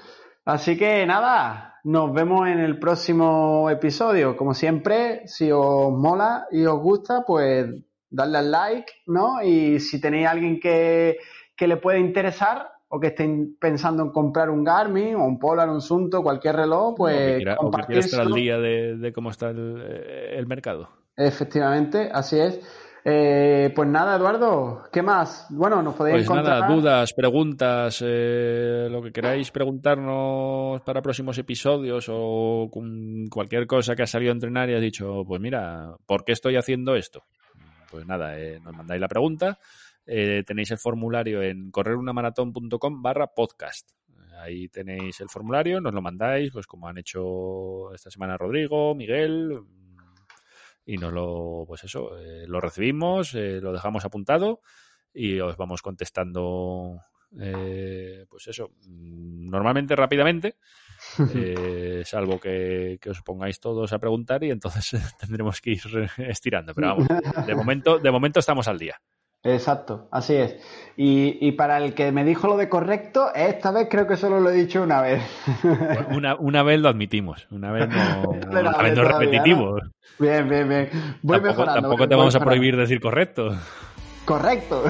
Así que nada, nos vemos en el próximo episodio. Como siempre, si os mola y os gusta, pues darle al like, ¿no? Y si tenéis alguien que, le puede interesar o que estén pensando en comprar un Garmin o un Polar, un Sunto, cualquier reloj, pues que estar al día de, cómo está el, el mercado. Efectivamente, así es. Eh, pues nada, Eduardo, ¿qué más? Bueno, nos podéis pues nada, dudas, preguntas, eh, lo que queráis preguntarnos para próximos episodios o cualquier cosa que ha salido a entrenar y has dicho, pues mira, ¿por qué estoy haciendo esto? Pues nada, eh, nos mandáis la pregunta. tenéis el formulario en correrunamaratón.com barra podcast. Ahí tenéis el formulario, nos lo mandáis, pues como han hecho esta semana Rodrigo, Miguel, y nos lo, pues eso, eh, lo recibimos, eh, lo dejamos apuntado y os vamos contestando, eh, pues eso, mm, normalmente rápidamente, salvo que, que, os pongáis todos a preguntar y entonces tendremos que ir estirando. Pero vamos, de momento, de momento estamos al día. Exacto, así es. Y, y, para el que me dijo lo de correcto, esta vez creo que solo lo he dicho una vez. Una, una vez lo admitimos, una vez no, una vez no repetitivo. Bien, bien, bien. Voy tampoco, mejorando. Tampoco te vamos a prohibir decir correcto. Correcto.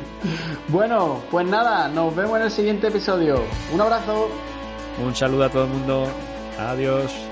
bueno, pues nada, nos vemos en el siguiente episodio. Un abrazo. Un saludo a todo el mundo. Adiós.